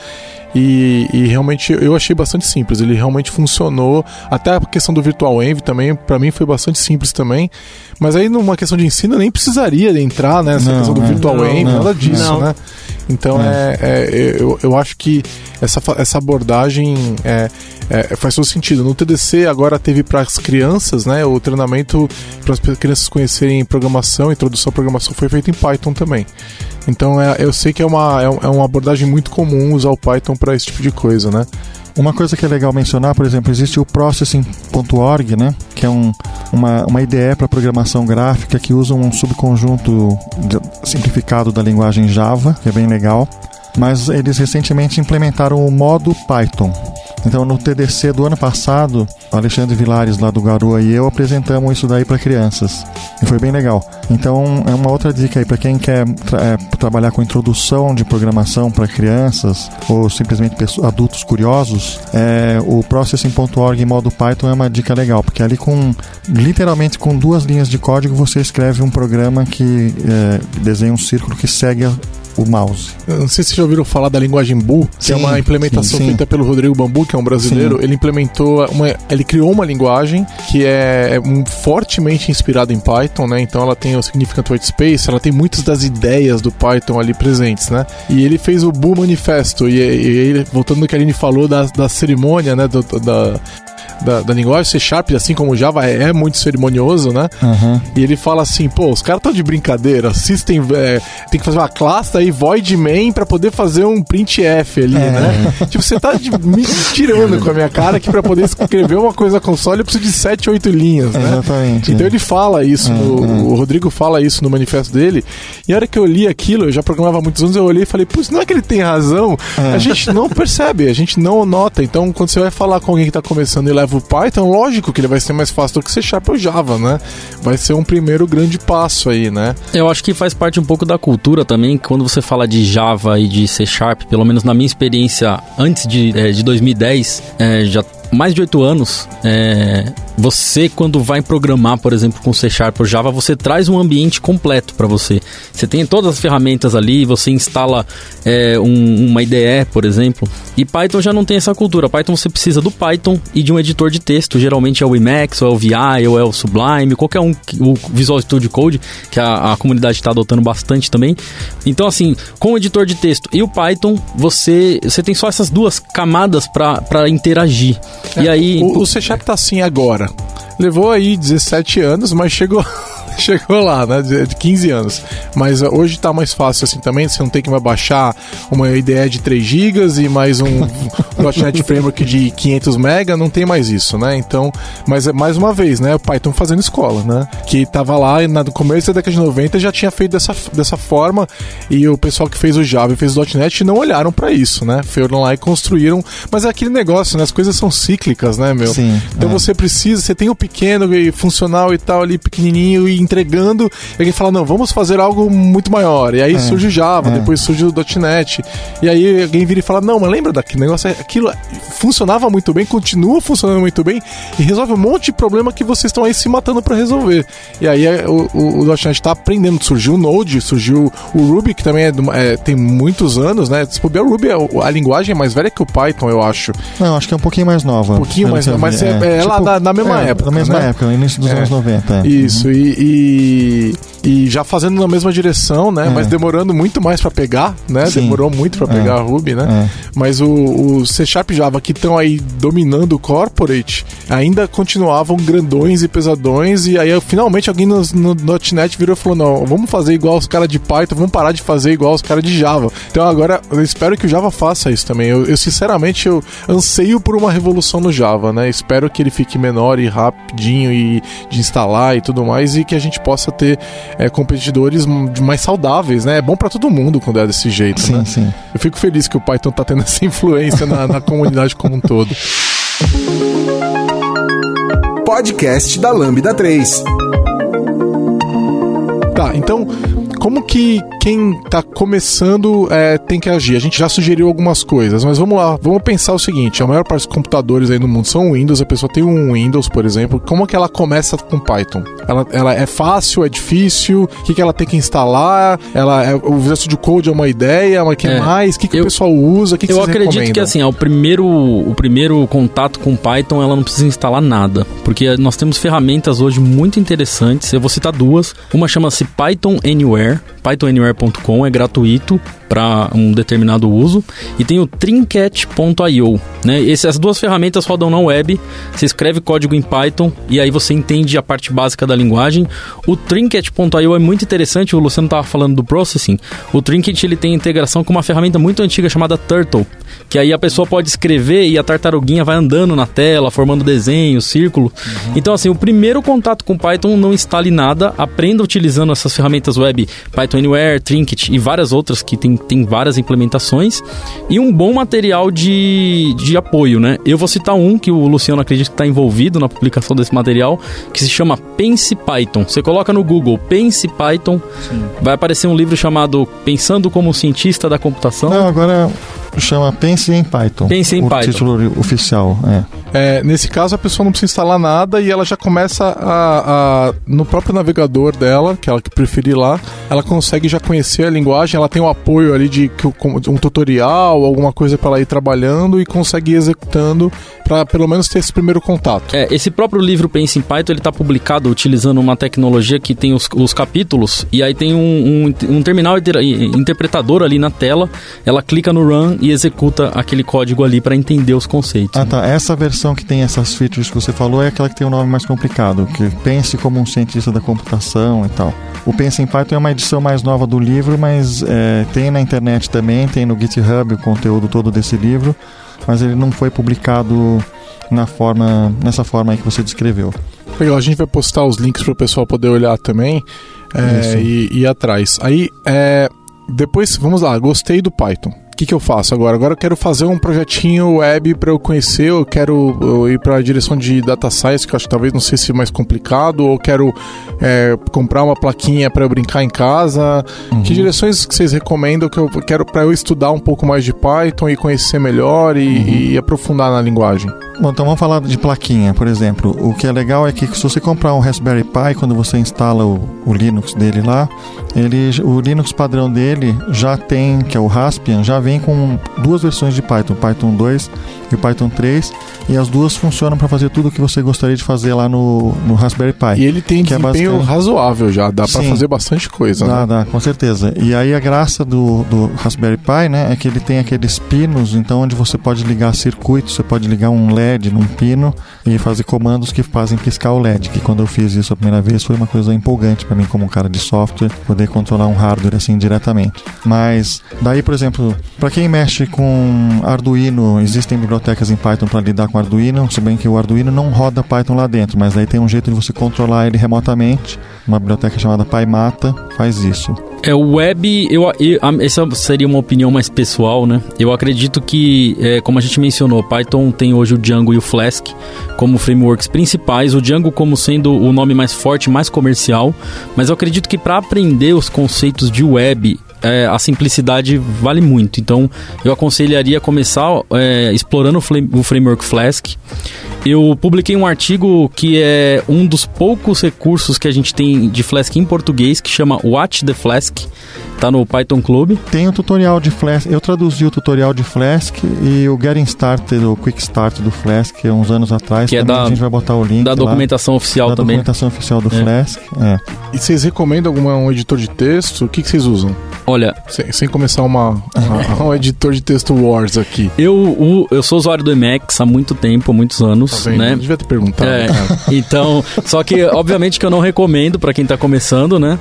E, e, realmente eu achei bastante simples. Ele realmente funcionou. Até a questão do Virtual Env também, para mim foi bastante simples também. Mas aí numa questão de ensino eu nem precisaria entrar nessa não, questão do é, Virtual não, Env, não, nada disso, não. né? Então é. é, é, eu, eu acho que essa, essa abordagem é, é, faz todo sentido. No TDC agora teve para as crianças, né? O treinamento para as crianças conhecerem programação, introdução à programação foi feito em Python também. Então é, eu sei que é uma, é, é uma abordagem muito comum usar o Python para esse tipo de coisa, né? Uma coisa que é legal mencionar, por exemplo, existe o processing.org, né, que é um, uma, uma IDE para programação gráfica que usa um subconjunto simplificado da linguagem Java, que é bem legal. Mas eles recentemente implementaram o modo Python. Então, no TDC do ano passado, Alexandre Vilares, lá do Garoa, e eu apresentamos isso daí para crianças. E foi bem legal. Então, é uma outra dica aí para quem quer tra é, trabalhar com introdução de programação para crianças ou simplesmente adultos curiosos. É, o Processing.org em modo Python é uma dica legal, porque ali com literalmente com duas linhas de código você escreve um programa que é, desenha um círculo que segue o mouse. Eu não sei se vocês já ouviram falar da linguagem Boo, que sim, é uma implementação sim, sim. feita pelo Rodrigo Bambu, que é um brasileiro. Ele implementou uma, ele criou uma linguagem que é, é fortemente inspirada em Python, né? Então ela tem o Significant White Space, ela tem muitas das ideias do Python ali presentes, né? E ele fez o Boo Manifesto e, e ele, voltando no que a Aline falou da, da cerimônia, né? Do, da, da, da linguagem C Sharp, assim como o Java, é, é muito cerimonioso, né? Uhum. E ele fala assim, pô, os caras estão de brincadeira, System é, tem que fazer uma classe aí, void main, pra poder fazer um printf ali, é. né? tipo, você tá de, me tirando com a minha cara que pra poder escrever uma coisa console eu preciso de 7, 8 linhas, né? Exatamente. Então ele fala isso, no, o Rodrigo fala isso no manifesto dele, e a hora que eu li aquilo, eu já programava há muitos anos, eu olhei e falei, putz, não é que ele tem razão, é. a gente não percebe, a gente não nota, então quando você vai falar com alguém que tá começando leva o Python, lógico que ele vai ser mais fácil do que C Sharp ou Java, né? Vai ser um primeiro grande passo aí, né? Eu acho que faz parte um pouco da cultura também, quando você fala de Java e de C Sharp, pelo menos na minha experiência antes de, é, de 2010, é, já mais de oito anos, é, você quando vai programar, por exemplo, com C Sharp ou Java, você traz um ambiente completo para você. Você tem todas as ferramentas ali, você instala é, um, uma IDE, por exemplo. E Python já não tem essa cultura. Python você precisa do Python e de um editor de texto. Geralmente é o Emacs, ou é o VI, ou é o Sublime, qualquer um, o Visual Studio Code, que a, a comunidade está adotando bastante também. Então, assim, com o editor de texto e o Python, você, você tem só essas duas camadas para interagir. É, e aí. O, o C Sharp tá assim agora. Levou aí 17 anos, mas chegou. chegou lá, né? De 15 anos. Mas uh, hoje tá mais fácil assim também. Você não tem que mais baixar uma ideia de 3 GB e mais um .NET Framework de 500 MB. Não tem mais isso, né? Então, mas é mais uma vez, né? O Python fazendo escola, né? Que tava lá e no começo da década de 90 já tinha feito dessa, dessa forma. E o pessoal que fez o Java e fez o .NET não olharam para isso, né? Foram lá e construíram. Mas é aquele negócio, né? As coisas são cíclicas, né, meu? Sim, então é. você precisa, você tem o pequeno e funcional e tal ali pequenininho e entregando, e alguém fala, não, vamos fazer algo muito maior. E aí é, surge o Java, é. depois surge o .NET. E aí alguém vira e fala, não, mas lembra daquele negócio? Aquilo funcionava muito bem, continua funcionando muito bem e resolve um monte de problema que vocês estão aí se matando para resolver. E aí é, o, o, o .NET está aprendendo. Surgiu o Node, surgiu o Ruby, que também é, é, tem muitos anos, né? Se o Ruby é a linguagem mais velha que o Python, eu acho. Não, acho que é um pouquinho mais nova. Um pouquinho mais nova, mas é, é, tipo, lá na, na mesma época. Na mesma né? época, no início dos anos 90. Isso, uhum. e, e e já fazendo na mesma direção, né? É. Mas demorando muito mais para pegar, né? Sim. Demorou muito para pegar é. a Ruby, né? É. Mas o, o, C Sharp Java que estão aí dominando o corporate ainda continuavam grandões e pesadões e aí finalmente alguém no, no .NET virou e falou não, vamos fazer igual os caras de Python, vamos parar de fazer igual os caras de Java. Então agora eu espero que o Java faça isso também. Eu, eu sinceramente eu anseio por uma revolução no Java, né? Espero que ele fique menor e rapidinho e de instalar e tudo mais e que a gente possa ter é, competidores mais saudáveis, né? É bom para todo mundo quando é desse jeito, sim, né? Sim. Eu fico feliz que o Python tá tendo essa influência na, na comunidade como um todo. Podcast da Lambda 3. Tá, então como que quem está começando é, tem que agir? A gente já sugeriu algumas coisas, mas vamos lá, vamos pensar o seguinte: a maior parte dos computadores aí no mundo são Windows, a pessoa tem um Windows, por exemplo. Como que ela começa com Python? Ela, ela é fácil, é difícil? O que, que ela tem que instalar? Ela é, o Visual Studio Code é uma ideia, mas que é, mais? O que, que eu, o pessoal usa? O que, que eu acredito recomendam? que assim, é o primeiro, o primeiro contato com Python, ela não precisa instalar nada, porque nós temos ferramentas hoje muito interessantes. Eu vou citar duas. Uma chama-se Python Anywhere pythonanywhere.com é gratuito para um determinado uso e tem o Trinket.io, né? Essas duas ferramentas rodam na web. Você escreve código em Python e aí você entende a parte básica da linguagem. O Trinket.io é muito interessante. O Luciano estava falando do processing. O Trinket ele tem integração com uma ferramenta muito antiga chamada Turtle, que aí a pessoa pode escrever e a tartaruguinha vai andando na tela, formando desenho, círculo. Uhum. Então assim, o primeiro contato com Python não instale nada, aprenda utilizando essas ferramentas web Python Anywhere, Trinket e várias outras que tem tem várias implementações e um bom material de, de apoio, né? Eu vou citar um que o Luciano acredita que está envolvido na publicação desse material, que se chama Pense Python. Você coloca no Google Pense Python, Sim. vai aparecer um livro chamado Pensando como Cientista da Computação. Não, agora chama Pense em Python. Pense em o Python. título oficial, é. é. Nesse caso, a pessoa não precisa instalar nada e ela já começa a, a, no próprio navegador dela, que ela que preferir lá, ela consegue já conhecer a linguagem, ela tem o um apoio ali de um tutorial, alguma coisa para ela ir trabalhando e consegue ir executando para pelo menos ter esse primeiro contato. É, esse próprio livro Pense em Python, ele está publicado utilizando uma tecnologia que tem os, os capítulos e aí tem um, um, um terminal interpretador ali na tela, ela clica no Run e executa aquele código ali para entender os conceitos. Ah, né? tá. Essa versão que tem essas features que você falou é aquela que tem o um nome mais complicado, que pense como um cientista da computação e tal. O Pense em Python é uma edição mais nova do livro, mas é, tem na internet também, tem no GitHub o conteúdo todo desse livro, mas ele não foi publicado na forma, nessa forma aí que você descreveu. Legal, a gente vai postar os links para o pessoal poder olhar também é, e, e ir atrás. Aí, é, depois, vamos lá, gostei do Python o que, que eu faço agora? Agora eu quero fazer um projetinho web para eu conhecer, eu quero eu ir para a direção de data science, que eu acho que talvez não sei se mais complicado, ou quero é, comprar uma plaquinha para eu brincar em casa. Uhum. Que direções que vocês recomendam que eu quero para eu estudar um pouco mais de Python e conhecer melhor e, uhum. e aprofundar na linguagem? Bom, então vamos falar de plaquinha, por exemplo. O que é legal é que se você comprar um Raspberry Pi, quando você instala o, o Linux dele lá, ele, o Linux padrão dele já tem, que é o Raspbian, já vem com duas versões de Python, Python 2 e Python 3, e as duas funcionam para fazer tudo o que você gostaria de fazer lá no, no Raspberry Pi. E ele tem que é desempenho é basicamente... razoável já, dá para fazer bastante coisa. Dá, né? dá, com certeza. E aí a graça do, do Raspberry Pi, né, é que ele tem aqueles pinos, então onde você pode ligar circuitos, você pode ligar um LED num pino e fazer comandos que fazem piscar o LED, que quando eu fiz isso a primeira vez foi uma coisa empolgante para mim como um cara de software, poder controlar um hardware assim diretamente. Mas daí, por exemplo, para quem mexe com Arduino, existem bibliotecas em Python para lidar com Arduino, se bem que o Arduino não roda Python lá dentro, mas daí tem um jeito de você controlar ele remotamente. Uma biblioteca chamada PyMata faz isso. É, o web, eu, eu, essa seria uma opinião mais pessoal, né? Eu acredito que, é, como a gente mencionou, Python tem hoje o Django e o Flask como frameworks principais, o Django como sendo o nome mais forte, mais comercial, mas eu acredito que para aprender os conceitos de web, é, a simplicidade vale muito. Então, eu aconselharia começar é, explorando o, o framework Flask. Eu publiquei um artigo que é um dos poucos recursos que a gente tem de Flask em português, que chama Watch the Flask. Tá no Python Club. Tem o tutorial de Flask. Eu traduzi o tutorial de Flask e o Getting Started, o Quick Start do Flask, uns anos atrás. Que é da, a gente vai botar o link. Da documentação lá, oficial da também. Da documentação oficial do é. Flask. É. E vocês recomendam algum um editor de texto? O que, que vocês usam? Olha. Sem, sem começar uma, uma, um editor de texto Wars aqui. Eu, o, eu sou usuário do Emacs há muito tempo, há muitos anos. Tá né? Eu devia ter perguntado. É, então, só que obviamente que eu não recomendo para quem tá começando, né?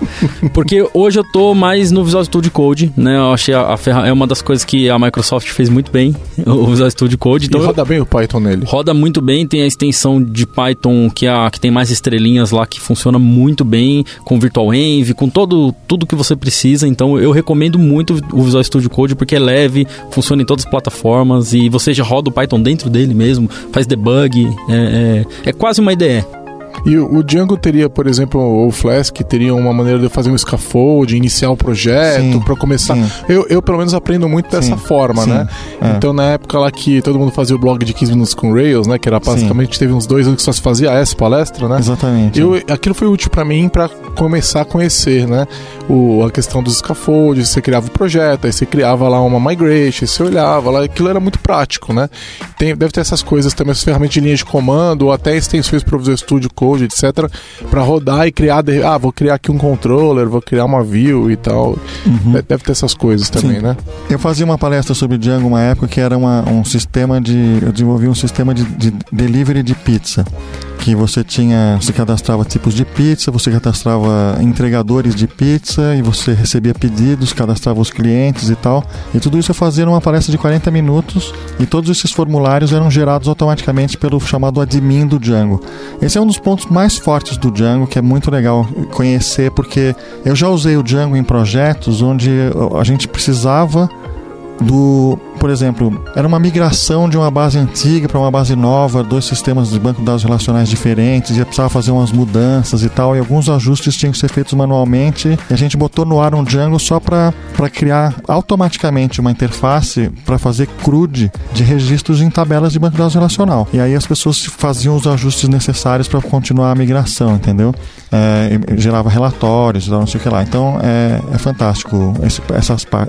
Porque hoje eu tô mais no Visual Studio Code, né? Eu achei a, a ferra... é uma das coisas que a Microsoft fez muito bem, o Visual Studio Code. Então e roda bem o Python nele? Roda muito bem, tem a extensão de Python que, é a, que tem mais estrelinhas lá, que funciona muito bem, com Virtual Env, com todo, tudo que você precisa. Então eu recomendo muito o Visual Studio Code porque é leve, funciona em todas as plataformas e você já roda o Python dentro dele mesmo, faz debug, é, é, é quase uma IDE. E o Django teria, por exemplo, ou o Flask teria uma maneira de fazer um scaffold, iniciar o um projeto para começar. Eu, eu, pelo menos, aprendo muito dessa sim, forma, sim, né? É. Então, na época lá que todo mundo fazia o blog de 15 minutos com Rails, né? Que era basicamente, teve uns dois anos que só se fazia essa palestra, né? Exatamente. Eu, aquilo foi útil para mim para começar a conhecer, né? O, a questão dos scaffolds, você criava o projeto, aí você criava lá uma migration, você olhava lá, aquilo era muito prático, né? Tem, deve ter essas coisas também, as ferramentas de linha de comando, ou até extensões para o Visual Studio Code etc, para rodar e criar, ah, vou criar aqui um controller, vou criar uma view e tal. Uhum. Deve ter essas coisas também, Sim. né? Eu fazia uma palestra sobre Django uma época que era uma, um sistema de, eu desenvolvi um sistema de, de delivery de pizza que você tinha, você cadastrava tipos de pizza, você cadastrava entregadores de pizza e você recebia pedidos, cadastrava os clientes e tal. E tudo isso eu fazia numa palestra de 40 minutos e todos esses formulários eram gerados automaticamente pelo chamado admin do Django. Esse é um dos pontos mais fortes do Django, que é muito legal conhecer, porque eu já usei o Django em projetos onde a gente precisava do, por exemplo, era uma migração de uma base antiga para uma base nova, dois sistemas de banco de dados relacionais diferentes, e precisava fazer umas mudanças e tal, e alguns ajustes tinham que ser feitos manualmente. E a gente botou no ar um Django só para criar automaticamente uma interface para fazer CRUD de registros em tabelas de banco de dados relacional. E aí as pessoas faziam os ajustes necessários para continuar a migração, entendeu? É, gerava relatórios, não sei o que lá. Então é, é fantástico esse,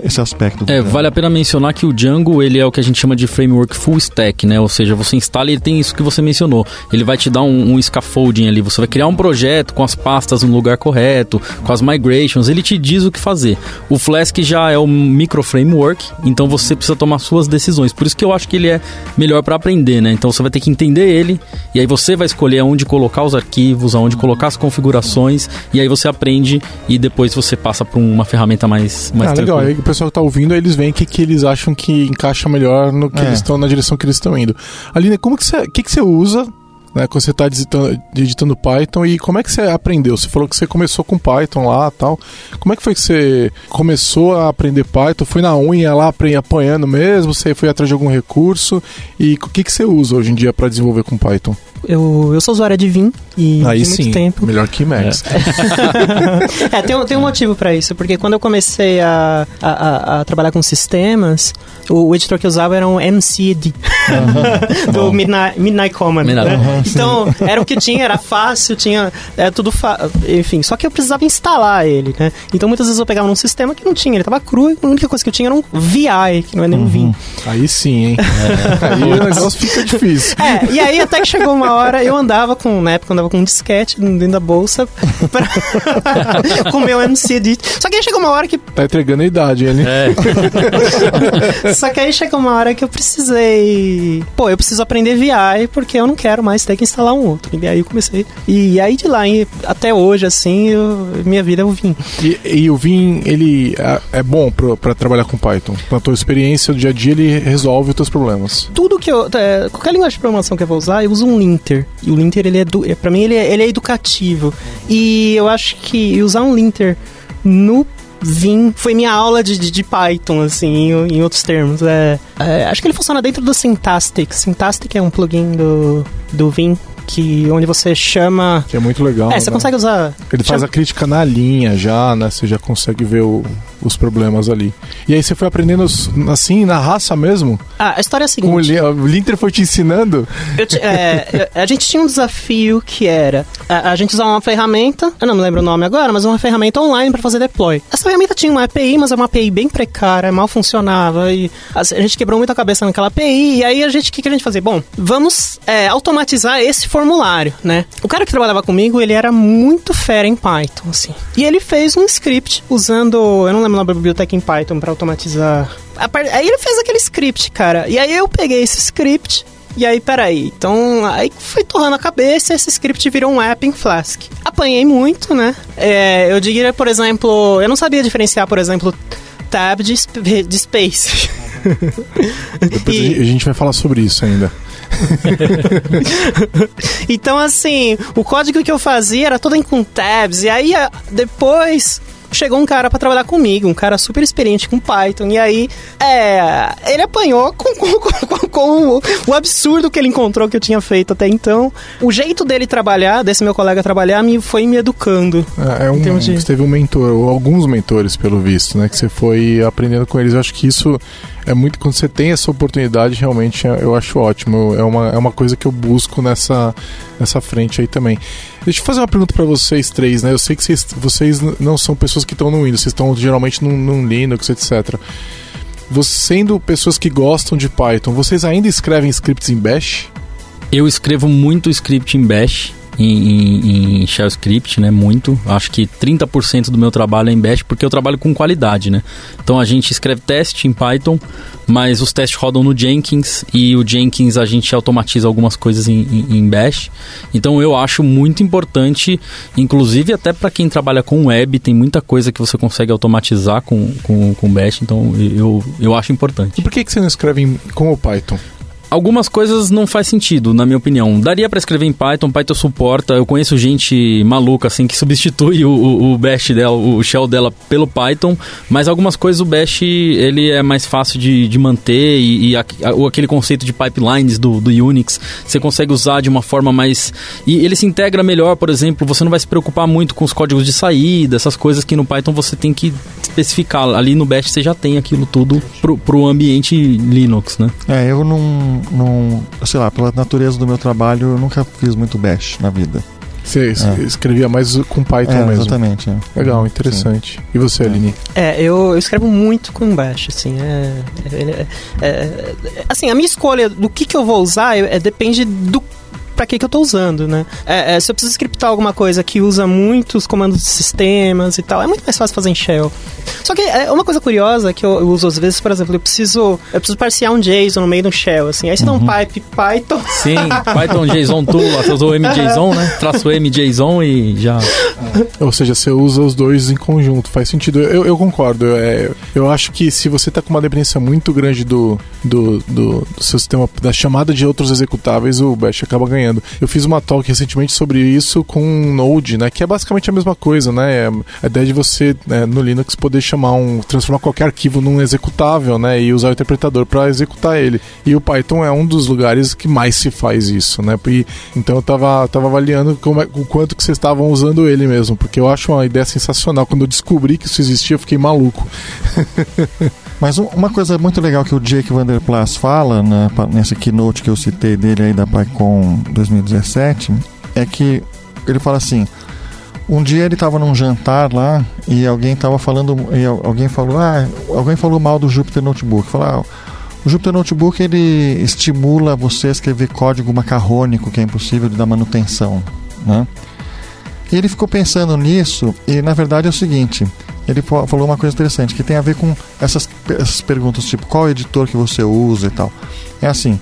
esse aspecto. é, vale a pena mencionar que o Django ele é o que a gente chama de framework full stack, né? Ou seja, você instala e ele tem isso que você mencionou. Ele vai te dar um, um scaffolding ali. Você vai criar um projeto com as pastas no lugar correto, com as migrations. Ele te diz o que fazer. O Flask já é o micro framework, então você precisa tomar suas decisões. Por isso que eu acho que ele é melhor para aprender, né? Então você vai ter que entender ele e aí você vai escolher aonde colocar os arquivos, aonde colocar as configurações e aí você aprende e depois você passa para uma ferramenta mais mais ah, legal. Aí o pessoal que tá ouvindo, eles veem que, que eles acham que encaixa melhor no que é. eles estão na direção que eles estão indo. Aline, como que você, que que você usa né, quando você está editando, Python e como é que você aprendeu? Você falou que você começou com Python lá tal. Como é que foi que você começou a aprender Python? Foi na unha lá apanhando mesmo? Você foi atrás de algum recurso? E o que, que você usa hoje em dia para desenvolver com Python? Eu, eu sou usuária de Vim e Aí muito sim, tempo. melhor que Max. É, é tem, tem um motivo para isso, porque quando eu comecei a, a, a, trabalhar com sistemas, o, o, editor que eu usava era um MCD, uhum. do Midnight, Midnight Command. Midnight. Né? Uhum, então, era o que tinha, era fácil, tinha era tudo enfim, só que eu precisava instalar ele, né? Então muitas vezes eu pegava num sistema que não tinha, ele tava cru e a única coisa que eu tinha era um VI, que não é nem um uhum. Vim. Aí sim, hein? É. Aí o negócio fica difícil. É, e aí até que chegou uma hora, eu andava com, na época eu andava com um disquete dentro da bolsa pra... com o meu MCD. Só que aí chegou uma hora que... Tá entregando a idade ele. É. Só que aí chegou uma hora que eu precisei... Pô, eu preciso aprender VI porque eu não quero mais ter que instalar um outro. E aí eu comecei. E aí de lá até hoje, assim, eu, minha vida é o Vim. E, e o Vim, ele é, é bom para trabalhar com Python? Na tua experiência, do dia a dia, ele resolve os teus problemas? Tudo que eu... É, qualquer linguagem de programação que eu vou usar, eu uso um linter. E o linter, ele é, do, para mim, ele é, ele é educativo. E eu acho que usar um linter no Vim foi minha aula de, de, de Python, assim, em, em outros termos. É, é, acho que ele funciona dentro do Syntastic. Syntastic é um plugin do, do Vim que onde você chama. Que é muito legal. É, você né? consegue usar. Ele faz a crítica na linha já, né? Você já consegue ver o, os problemas ali. E aí você foi aprendendo assim, na raça mesmo? Ah, a história é a seguinte. o Linter foi te ensinando? Te, é, a gente tinha um desafio que era a, a, gente usar uma ferramenta, eu não me lembro o nome agora, mas uma ferramenta online para fazer deploy. Essa ferramenta tinha uma API, mas é uma API bem precária, mal funcionava e a, a gente quebrou muita cabeça naquela API. E aí a gente, o que, que a gente fazia? Bom, vamos é, automatizar esse formulário, né? O cara que trabalhava comigo, ele era muito fera em Python, assim. E ele fez um script usando, eu não lembro uma biblioteca em Python para automatizar. Aí ele fez aquele script, cara. E aí eu peguei esse script e aí, peraí. Então, aí foi torrando a cabeça e esse script virou um app em Flask. Apanhei muito, né? É, eu diria, por exemplo, eu não sabia diferenciar, por exemplo, tab de, de space. Depois e... a gente vai falar sobre isso ainda. então, assim, o código que eu fazia era todo em com tabs, e aí depois chegou um cara para trabalhar comigo, um cara super experiente com Python, e aí é, ele apanhou com, com, com, com, o absurdo que ele encontrou que eu tinha feito até então. O jeito dele trabalhar, desse meu colega trabalhar, me foi me educando. É, é um, de... Você teve um mentor, ou alguns mentores, pelo visto, né? Que você foi aprendendo com eles. Eu acho que isso é muito quando você tem essa oportunidade realmente é, eu acho ótimo. É uma, é uma coisa que eu busco nessa, nessa frente aí também. Deixa eu fazer uma pergunta para vocês três né? Eu sei que vocês, vocês não são pessoas que estão no Windows vocês estão geralmente num, num Linux etc você, sendo pessoas que gostam de Python vocês ainda escrevem scripts em Bash? Eu escrevo muito script em Bash em, em, em né? Muito. Acho que 30% do meu trabalho é em Bash, porque eu trabalho com qualidade, né? Então a gente escreve teste em Python, mas os testes rodam no Jenkins e o Jenkins a gente automatiza algumas coisas em, em, em Bash. Então eu acho muito importante, inclusive até para quem trabalha com web, tem muita coisa que você consegue automatizar com, com, com Bash, então eu, eu acho importante. E por que, que você não escreve com o Python? Algumas coisas não faz sentido, na minha opinião. Daria para escrever em Python, Python suporta. Eu conheço gente maluca assim que substitui o, o, Bash dela, o shell dela pelo Python, mas algumas coisas o Bash ele é mais fácil de, de manter e, e a, a, aquele conceito de pipelines do, do Unix você consegue usar de uma forma mais e ele se integra melhor, por exemplo, você não vai se preocupar muito com os códigos de saída, essas coisas que no Python você tem que especificar. Ali no Bash você já tem aquilo tudo pro, pro ambiente Linux, né? É, eu não não, sei lá, pela natureza do meu trabalho, eu nunca fiz muito bash na vida. Você é. escrevia mais com Python é, mesmo? Exatamente. É. Legal, interessante. Sim. E você, é. Aline? É, eu, eu, escrevo muito com Bash, assim. É, é, é, assim, a minha escolha do que, que eu vou usar é, depende do para que, que eu estou usando, né? É, é, se eu preciso scriptar alguma coisa que usa muitos comandos de sistemas e tal, é muito mais fácil fazer em shell. Só que é uma coisa curiosa que eu, eu uso às vezes, por exemplo, eu preciso eu preciso parsear um JSON no meio do shell, assim. Aí você uhum. dá um uhum. pipe Python. Sim, Python JSON tool, você usou o MJSON, né? Traço MJSON e já. Ou seja, você usa os dois em conjunto, faz sentido. Eu, eu concordo. É, eu acho que se você está com uma dependência muito grande do, do, do, do seu sistema, da chamada de outros executáveis, o Bash acaba ganhando ganhando. Eu fiz uma talk recentemente sobre isso com Node, né? Que é basicamente a mesma coisa, né? É a ideia de você, né, no Linux, poder chamar um. transformar qualquer arquivo num executável, né? E usar o interpretador para executar ele. E o Python é um dos lugares que mais se faz isso, né? E, então eu tava, tava avaliando como é, o quanto que vocês estavam usando ele mesmo, porque eu acho uma ideia sensacional. Quando eu descobri que isso existia, eu fiquei maluco. Mas uma coisa muito legal que o Jake Vanderplas fala né, nessa keynote que eu citei dele aí da PyCon 2017 é que ele fala assim: um dia ele estava num jantar lá e alguém estava falando e alguém falou ah alguém falou mal do Jupyter Notebook falou ah, o Jupyter Notebook ele estimula você a escrever código macarrônico que é impossível de dar manutenção né e ele ficou pensando nisso e na verdade é o seguinte ele falou uma coisa interessante que tem a ver com essas, essas perguntas tipo qual editor que você usa e tal. É assim,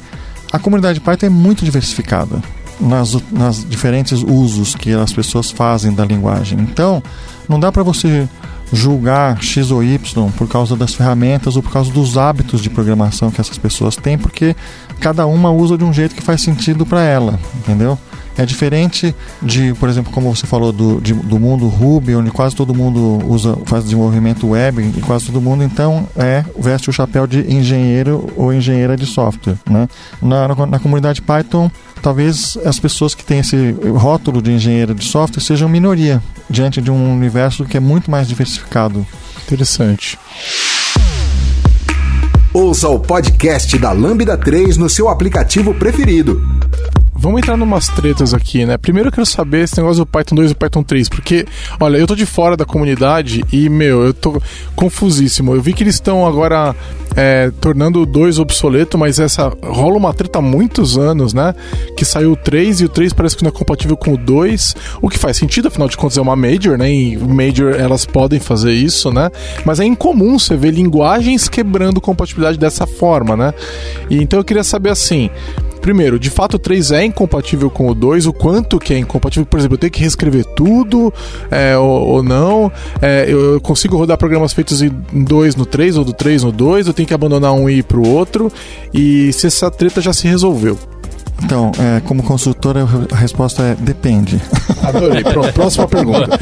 a comunidade Python é muito diversificada nas, nas diferentes usos que as pessoas fazem da linguagem. Então, não dá para você julgar X ou Y por causa das ferramentas ou por causa dos hábitos de programação que essas pessoas têm, porque cada uma usa de um jeito que faz sentido para ela, entendeu? É diferente de, por exemplo, como você falou do, de, do mundo Ruby, onde quase todo mundo usa, faz desenvolvimento web e quase todo mundo então é veste o chapéu de engenheiro ou engenheira de software, né? Na, na, na comunidade Python, talvez as pessoas que têm esse rótulo de engenheiro de software sejam minoria diante de um universo que é muito mais diversificado. Interessante. Ouça o podcast da Lambda 3 no seu aplicativo preferido. Vamos entrar numas tretas aqui, né? Primeiro eu quero saber esse negócio do Python 2 e Python 3, porque, olha, eu tô de fora da comunidade e, meu, eu tô confusíssimo. Eu vi que eles estão agora é, tornando o 2 obsoleto, mas essa rola uma treta há muitos anos, né? Que saiu o 3 e o 3 parece que não é compatível com o 2, o que faz sentido, afinal de contas é uma major, né? E major elas podem fazer isso, né? Mas é incomum você ver linguagens quebrando compatibilidade dessa forma, né? E então eu queria saber assim, primeiro, de fato o 3 é incompatível com o 2, o quanto que é incompatível, por exemplo, eu tenho que reescrever tudo é, ou, ou, não, é, eu consigo rodar programas feitos em 2 no 3 ou do 3 no 2, eu tenho que abandonar um e ir pro outro, e se essa treta já se resolveu. Então, é, como consultora, a resposta é depende. Adorei. Pronto, próxima pergunta.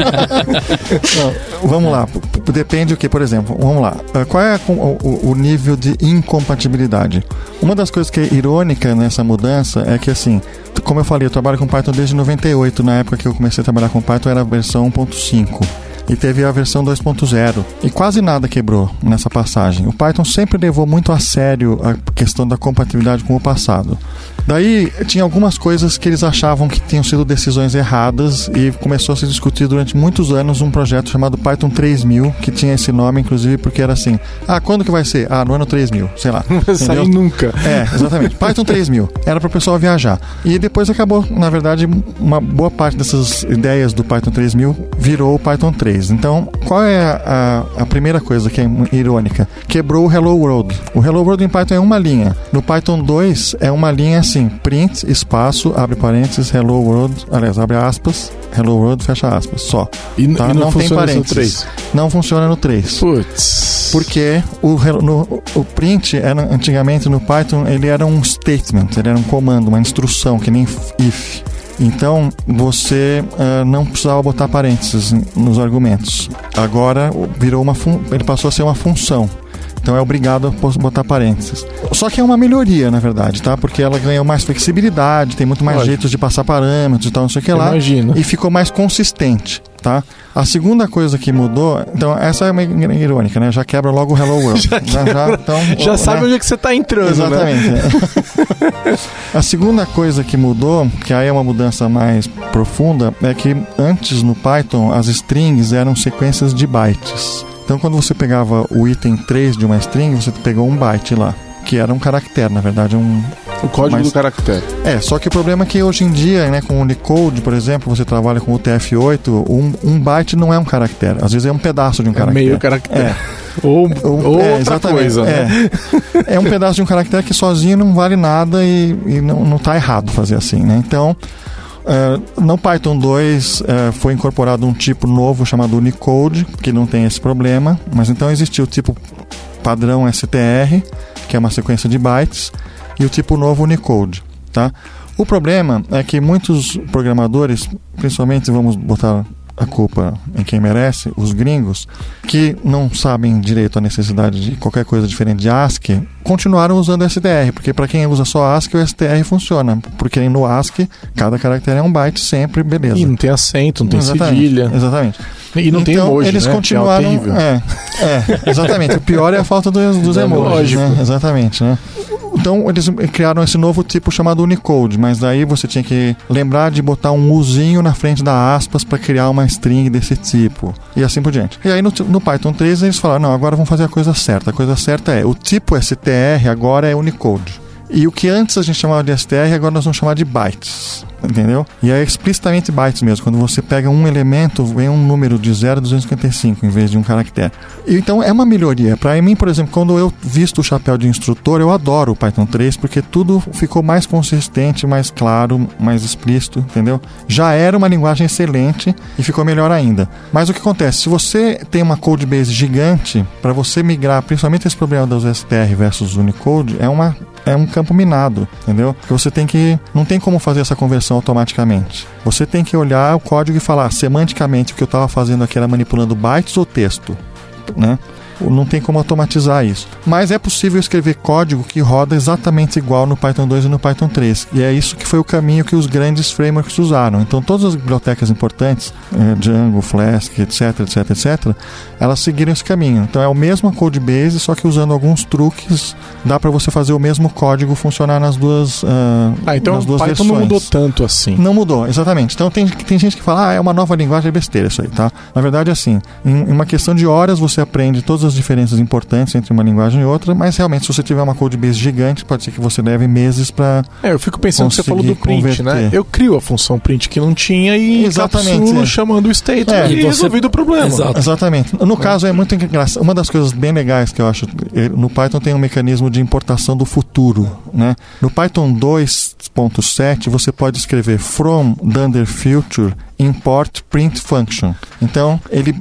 Não, vamos lá. Depende o que, por exemplo? Vamos lá. É, qual é o, o, nível de incompatibilidade? Uma das coisas que é irônica nessa mudança é que, assim, como eu falei, eu trabalho com Python desde 98. Na época que eu comecei a trabalhar com Python era a versão 1.5. e teve a versão 2.0. E quase nada quebrou nessa passagem. O Python sempre levou muito a sério a questão da compatibilidade com o passado. Daí tinha algumas coisas que eles achavam que tinham sido decisões erradas e começou a se discutir durante muitos anos um projeto chamado Python 3000, que tinha esse nome inclusive porque era assim: "Ah, quando que vai ser? Ah, no ano 3000", sei lá. Não vai sair nunca. É, exatamente. Python 3000. Era para o pessoal viajar. E depois acabou, na verdade, uma boa parte dessas ideias do Python 3000 virou o Python 3. Então, qual é a, a, a primeira coisa que é irônica? Quebrou o Hello World. O Hello World em Python é uma linha. No Python 2 é uma linha assim, print, espaço, abre parênteses, hello world, aliás, abre aspas, hello world, fecha aspas, só. E, Tá? e não, Não tem parênteses. 3. Não funciona no 3. Putz. Porque o, no- o print, era, antigamente no Python, ele era um statement, ele era um comando, uma instrução, que nem if. Então você ah, não precisava botar parênteses nos argumentos. Agora virou uma ele passou a ser uma função. Então é obrigado a botar parênteses. Só que é uma melhoria, na verdade, tá? Porque ela ganhou mais flexibilidade, tem muito mais Lógico. jeitos de passar parâmetros e tal, não sei o que lá. Imagino. E ficou mais consistente, tá? A segunda coisa que mudou, então essa é uma irônica, né? Já quebra logo o Hello World. já, já, então, Já né? sabe onde é que você tá entrando, né? Exatamente. a segunda coisa que mudou, que aí é uma mudança mais profunda, é que antes no Python as strings eram sequências de bytes. Então quando você pegava o item 3 de uma string, você pegou um byte lá, que era um caractere, na verdade, um O código Mas- do caractere. é, só que o problema é que hoje em dia, né, com o Unicode, por exemplo, você trabalha com o TF8, um, um byte não é um caractere. Às vezes é um pedaço de um É caractere. meio caractere. É. Ou, Um- ou é, outra exatamente, coisa, né? É. É um pedaço de um caractere que sozinho não vale nada e, e não, não tá errado fazer assim, né? Então, eh, no Python 2 eh, foi incorporado um tipo novo chamado Unicode, que não tem esse problema, mas então existia o tipo padrão STR, que é uma sequência de bytes, e o tipo novo Unicode, tá? O problema é que muitos programadores, principalmente vamos botar a culpa em quem merece, os gringos, que não sabem direito a necessidade de qualquer coisa diferente de ASCII, continuaram usando STR, porque para quem usa só ASCII, o STR funciona, porque no ASCII cada caractere é um byte sempre, beleza. E não tem acento, não tem Exatamente, cedilha. Exatamente. E não tem então, emoji, eles né? continuaram. É horrível. É, é, exatamente. o pior é a falta dos, dos emojis. lógico. Né? Exatamente, né? Então eles criaram esse novo tipo chamado Unicode, mas daí você tinha que lembrar de botar um Uzinho na frente da aspas para criar uma string desse tipo e assim por diante. E aí no, no Python 3 eles falaram: não, agora vamos fazer a coisa certa. A coisa certa é o tipo STR agora é Unicode. E o que antes a gente chamava de STR, agora nós vamos chamar de bytes. Entendeu? E é explicitamente bytes mesmo. Quando você pega um elemento, vem um número de 0 a 255 em vez de um caractere. Então é uma melhoria. Para mim, por exemplo, quando eu visto o chapéu de instrutor, eu adoro o Python 3 porque tudo ficou mais consistente, mais claro, mais explícito, entendeu? Já era uma linguagem excelente e ficou melhor ainda. Mas o que acontece? Se você tem uma codebase gigante, para você migrar, principalmente esse problema dos STR versus Unicode, é uma é um campo minado, entendeu? Porque você tem que não tem como fazer essa conversão automaticamente. Você tem que olhar o código e falar semanticamente o que eu estava fazendo aqui era manipulando bytes ou texto, né? Não tem como automatizar isso. Mas é possível escrever código que roda exatamente igual no Python 2 e no Python 3. E é isso que foi o caminho que os grandes frameworks usaram. Então, todas as bibliotecas importantes, eh, Django, Flask, etc, etc, etc, elas seguiram esse caminho. Então, é o mesmo codebase, só que usando alguns truques, dá para você fazer o mesmo código funcionar nas duas, ah, Ah, então nas o duas Python versões. não mudou tanto assim. Não mudou, exatamente. Então tem, tem gente que fala, ah, é uma nova linguagem, é besteira isso aí, tá? Na verdade, é assim, em, em uma questão de horas você aprende todas as diferenças importantes entre uma linguagem e outra, mas realmente se você tiver uma codebase gigante, pode ser que você leve meses para É, eu fico pensando que você falou do print, né? converter. Eu crio a função print que não tinha e Exatamente, é. chamando o state É. e, E você- resolvido o problema. Exato. Exatamente. No caso é muito engraçado. Uma das coisas bem legais que eu acho eh, no Python tem um mecanismo de importação do futuro, né? No Python 2.7 você pode escrever from dunder future import print function. Então ele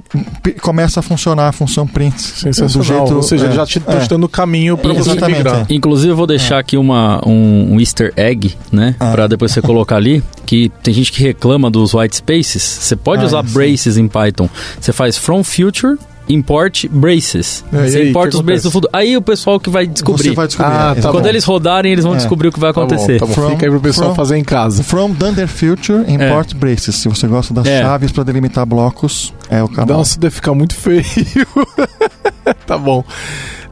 começa a funcionar a função print do jeito, Ou seja, é, já te, tá é. te dando o caminho pra você migrar. é. Inclusive, eu vou deixar aqui uma, um, um easter egg, né? Ah. Pra depois você colocar ali. Que tem gente que reclama dos white spaces. Você pode Ah, usar sim. braces em Python. Você faz from future import braces. É, você aí, importa os braces do futuro. Aí o pessoal que vai descobrir. Você vai descobrir. Ah, é, tá. Quando bom. eles rodarem, eles vão É. descobrir o que vai Tá bom, acontecer. tá bom. From- Fica aí pro pessoal from- fazer em casa. From Dunder Future, Import Braces. Se você gosta das É. chaves para delimitar blocos, é o canal. Nossa, deve ficar muito feio. tá bom.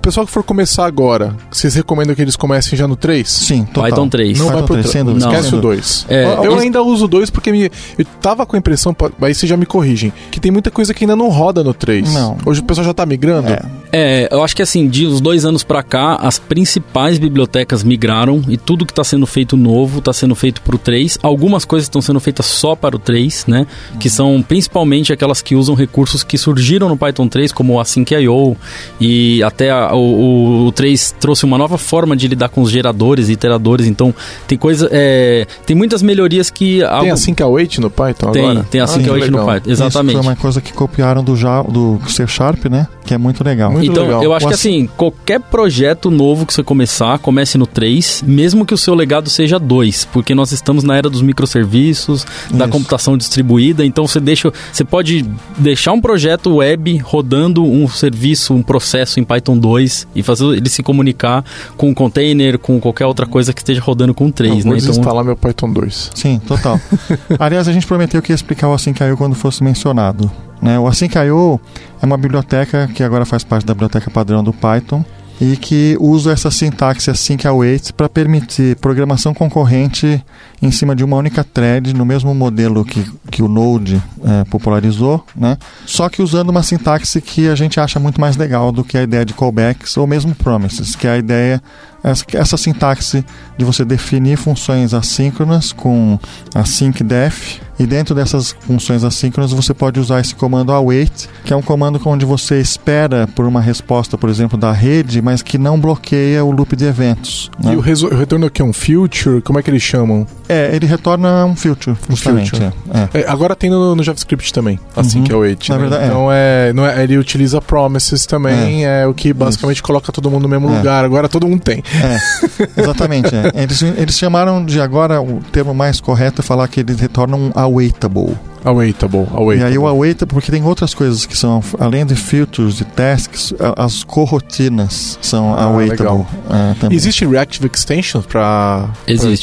Pessoal que for começar agora, vocês recomendam que eles comecem já no 3? Sim, total. Python 3. Não vai Python pro 3, 3. sem dúvida. Não. Esquece sem o dúvida. 2. É, eu esse- ainda uso o 2 porque me, eu tava com a impressão, aí vocês já me corrigem, que tem muita coisa que ainda não roda no 3. Não. Hoje o pessoal já tá migrando. É. É, eu acho que assim, de uns dois anos pra cá, as principais bibliotecas migraram e tudo que está sendo feito novo está sendo feito para o 3. Algumas coisas estão sendo feitas só para o 3, né? Que são principalmente aquelas que usam recursos que surgiram no Python 3, como o Async.io e até a- o, o 3 trouxe uma nova forma de lidar com os geradores e iteradores. Então, tem coisa, é, tem muitas melhorias que... Tem algo- assim que await no Python tem, agora? tem Ah, Async.io que no. Python, exatamente. Isso foi uma coisa que copiaram do, Ja- do C Sharp, né? Que é muito legal. Muito então, legal. eu acho O que ass- assim, qualquer projeto novo que você começar, comece no 3, mesmo que o seu legado seja 2, porque nós estamos na era dos microserviços, da Isso. computação distribuída, então você deixa, você pode deixar um projeto web rodando um serviço, um processo em Python 2 e fazer ele se comunicar com um container, com qualquer outra coisa que esteja rodando com 3, Eu vou né? Então, desinstalar meu Python 2. Sim, total. Aliás, a gente prometeu que ia explicar o Async.io quando fosse mencionado. Né? O Async.io é uma biblioteca que agora faz parte da biblioteca padrão do Python e que usa essa sintaxe async await para permitir programação concorrente em cima de uma única thread no mesmo modelo que, que o Node eh, popularizou, né? só que usando uma sintaxe que a gente acha muito mais legal do que a ideia de callbacks ou mesmo promises, que é a ideia essa, essa sintaxe de você definir funções assíncronas com async def e dentro dessas funções assíncronas você pode usar esse comando await, que é um comando onde você espera por uma resposta, por exemplo, da rede, mas que não bloqueia o loop de eventos. né? E o, o retorno aqui é um future? Como é que eles chamam? É, ele retorna um future, justamente. future. é. É. É, agora tem no, no JavaScript também, assim Uhum. que é o 8. Na né? verdade, é. então é. não é- ele utiliza promises também, é, o que basicamente coloca todo mundo no mesmo É. lugar. Agora todo mundo tem. É, exatamente. é. Eles, eles chamaram de agora, o termo mais correto é falar que eles retornam awaitable. Awaitable, awaitable. E aí o awaitable, porque tem outras coisas que são, além de filters, de tasks, a- as corrotinas são Ah, awaitable. é, também. Existe Reactive Extensions para.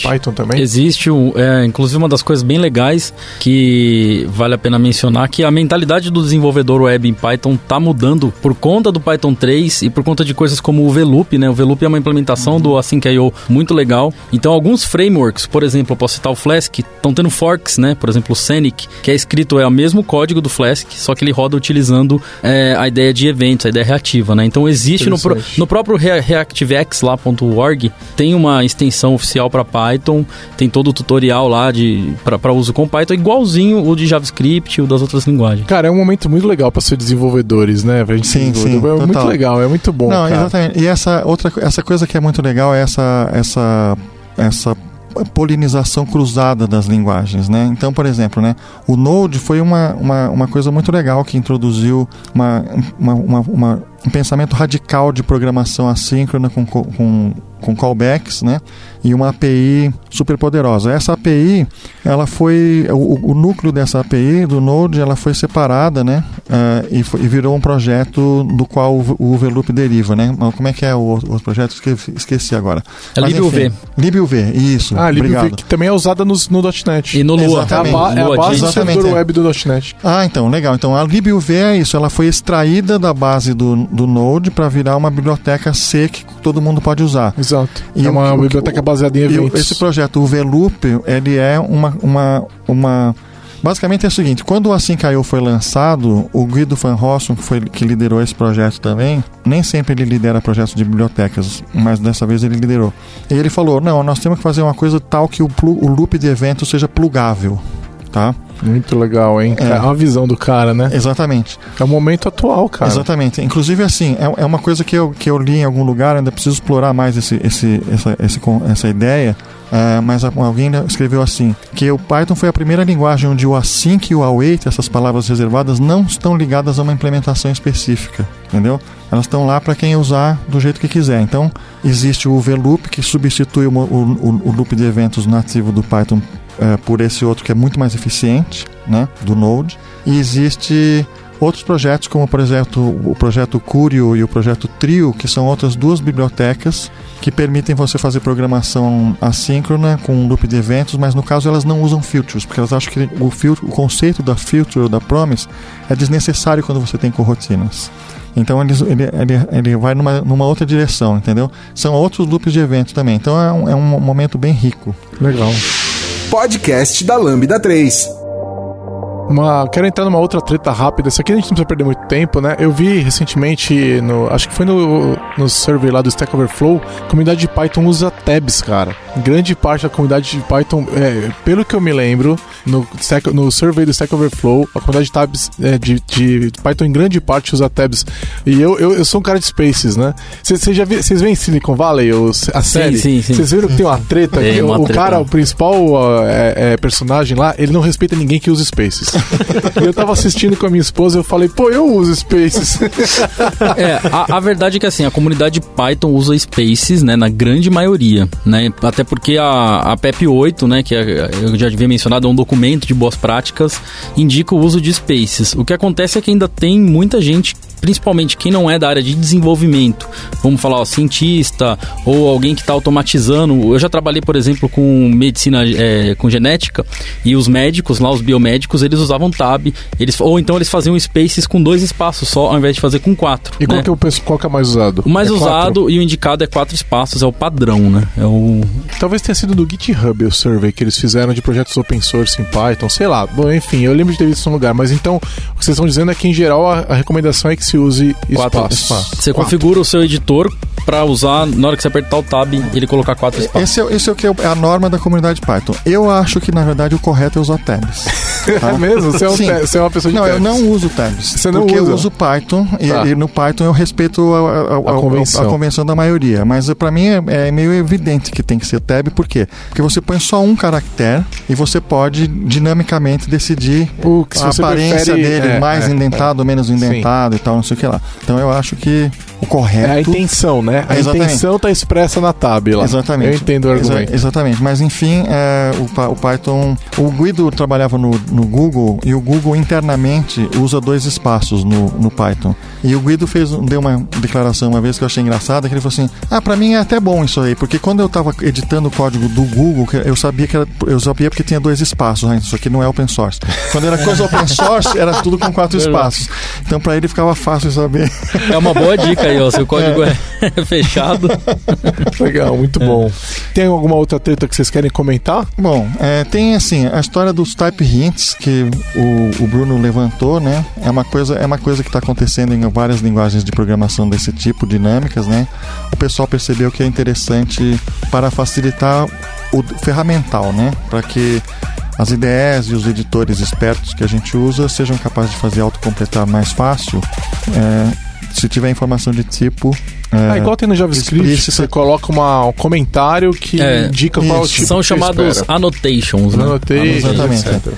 Python também? Existe, um, é, inclusive, uma das coisas bem legais que vale a pena mencionar, que a mentalidade do desenvolvedor web em Python tá mudando por conta do Python 3 e por conta de coisas como o VLOOP, né? O VLOOP é uma implementação do Async.io muito legal. Então, alguns frameworks, por exemplo, eu posso citar o Flask, estão tendo forks, né? Por exemplo, o Scenic, que é escrito, é o mesmo código do Flask, só que ele roda utilizando é, a ideia de eventos, a ideia reativa, né? Então, existe no, pro- no próprio Rea- ReactiveX lá.org tem uma extensão oficial para Python, tem todo o tutorial lá de para uso com Python, igualzinho o de JavaScript e o das outras linguagens. Cara, é um momento muito legal para ser desenvolvedores, né? Pra gente ser Sim, sim, é muito total. legal, é muito bom. Não, cara. exatamente. E essa outra essa coisa que é muito legal é essa essa essa polinização cruzada das linguagens, né? Então, por exemplo, né, o Node foi uma, uma, uma coisa muito legal que introduziu uma, uma, uma, uma- um pensamento radical de programação assíncrona com, co- com, com callbacks, né? E uma API super poderosa. Essa API, ela foi o, o núcleo dessa API do Node, ela foi separada, né? ah, e, foi- e virou um projeto do qual o, o VLOOP deriva, né? Como é que é o outro projeto? Esqueci, esqueci agora. É LibUV. LibUV, isso. Ah, obrigado. que também é usada no, no .NET. E no Lua. É a, Exatamente. ba- é a base do Exatamente, servidor é. web do .NET. Ah, então, legal. Então a LibUV é isso, ela foi extraída da base do, do Node para virar uma biblioteca C que todo mundo pode usar. Exato. E é uma o- biblioteca baseada em eventos. esse projeto, o VLOOP, ele é uma, uma, uma Basicamente é o seguinte, quando o Async.io foi lançado, o Guido Van Rossum, que, foi, que liderou esse projeto também, nem sempre ele lidera projetos de bibliotecas, mas dessa vez ele liderou. E ele falou, não, nós temos que fazer uma coisa tal que o, o loop de eventos seja plugável, tá? Muito legal, hein? É. É uma visão do cara, né? Exatamente. É o momento atual, cara. Exatamente. Inclusive, assim, é, é uma coisa que eu, que eu li em algum lugar, ainda preciso explorar mais esse, esse, essa, esse essa ideia. é, mas alguém escreveu assim: que o Python foi a primeira linguagem onde o async e o await, essas palavras reservadas, não estão ligadas a uma implementação específica. Entendeu? Elas estão lá para quem usar do jeito que quiser. Então, existe o VLOOP, que substitui o, o- o loop de eventos nativo do Python é, por esse outro que é muito mais eficiente, né, do Node. E existe outros projetos, como por exemplo o projeto Curio e o projeto Trio, que são outras duas bibliotecas que permitem você fazer programação assíncrona com um loop de eventos, mas no caso elas não usam filtros, porque elas acham que o, filtro, o conceito da filter ou da promise é desnecessário quando você tem coroutinas. Então ele, ele, ele vai numa, numa outra direção, entendeu? São outros loops de eventos também. Então é um, é um momento bem rico. Legal. Podcast da Lambda 3. Uma, quero entrar numa outra treta rápida. Isso aqui a gente não precisa perder muito tempo, né? Eu vi recentemente, no, acho que foi no, no survey lá do Stack Overflow, a comunidade de Python usa tabs, cara. Grande parte da comunidade de Python, é, pelo que eu me lembro, no, no survey do Stack Overflow, a comunidade de tabs é, de, de, Python em grande parte usa tabs. E eu, eu, eu sou um cara de Spaces, né? Vocês já Vocês veem Silicon Valley, os, a série? Sim, sim, Vocês viram que tem uma treta? Uma o, treta. cara, o principal é, é, personagem lá, ele não respeita ninguém que usa Spaces. Eu tava assistindo com a minha esposa e eu falei, pô, eu uso Spaces. é, a, a, verdade é que assim, a comunidade Python usa Spaces, né, na grande maioria, né? Até porque a, a PEP 8, né, que é, eu já havia mencionado, é um documento de boas práticas, indica o uso de Spaces. O que acontece é que ainda tem muita gente principalmente quem não é da área de desenvolvimento, vamos falar, ó, cientista ou alguém que está automatizando. Eu já trabalhei, por exemplo, com medicina, é, com genética, e os médicos lá, os biomédicos, eles usavam tab, eles, ou então eles faziam spaces com dois espaços só, ao invés de fazer com quatro. E né? qual, que é o, qual que é mais usado? O mais é usado quatro? e o indicado é quatro espaços, é o padrão, né? É o... Talvez tenha sido do GitHub o survey que eles fizeram de projetos open source em Python, sei lá. Bom, enfim, eu lembro de ter visto isso no lugar, mas então o que vocês estão dizendo é que em geral a, a recomendação é que se use quatro espaço. espaços. Você quatro. configura o seu editor para usar, na hora que você apertar o tab, ele colocar quatro espaços. Esse é, esse é o que é a norma da comunidade Python. Eu acho que, na verdade, o correto é usar tabs. Tá? é mesmo? Você é, um você é, uma pessoa de Não, tabs. eu não uso tabs. Você não porque usa? eu uso Python Tá. e, e no Python eu respeito a, a, a, A convenção. a convenção da maioria. Mas para mim é, é meio evidente que tem que ser tab. Por quê? Porque você põe só um caractere e você pode dinamicamente decidir O a aparência prefere- dele, é, mais é, indentado, menos indentado e tal, não sei o que lá. Então eu acho que o correto. É a intenção, né? A Exatamente. intenção tá expressa na tab lá. Exatamente. Eu entendo o Exa- argumento. exatamente. Mas enfim, é, o, o Python. O Guido trabalhava no, no Google e o Google internamente usa dois espaços no, no Python. E o Guido fez, deu uma declaração uma vez que eu achei engraçada, que ele falou assim: Ah, pra mim é até bom isso aí, porque quando eu tava editando o código do Google, eu sabia que era, eu sabia porque tinha dois espaços, né? isso aqui não é open source. Quando era coisa open source, era tudo com quatro espaços. Então pra ele ficava fácil saber. É uma boa dica aí, ó. Se o código é, fechado. Legal, muito bom. Tem alguma outra treta que vocês querem comentar? Bom, é, tem assim, a história dos type hints que o, o Bruno levantou, né? É uma coisa, é uma coisa que está acontecendo em várias linguagens de programação desse tipo, dinâmicas, né? O pessoal percebeu que é interessante para facilitar o ferramental, né? Para que as IDEs e os editores espertos que a gente usa sejam capazes de fazer autocompletar mais fácil. é, se tiver informação de tipo. é, Ah, igual tem no JavaScript, explícita. você coloca uma, um comentário que É, indica qual é o isso. tipo São chamados espera. annotations, né? Anotei, Exatamente. etc.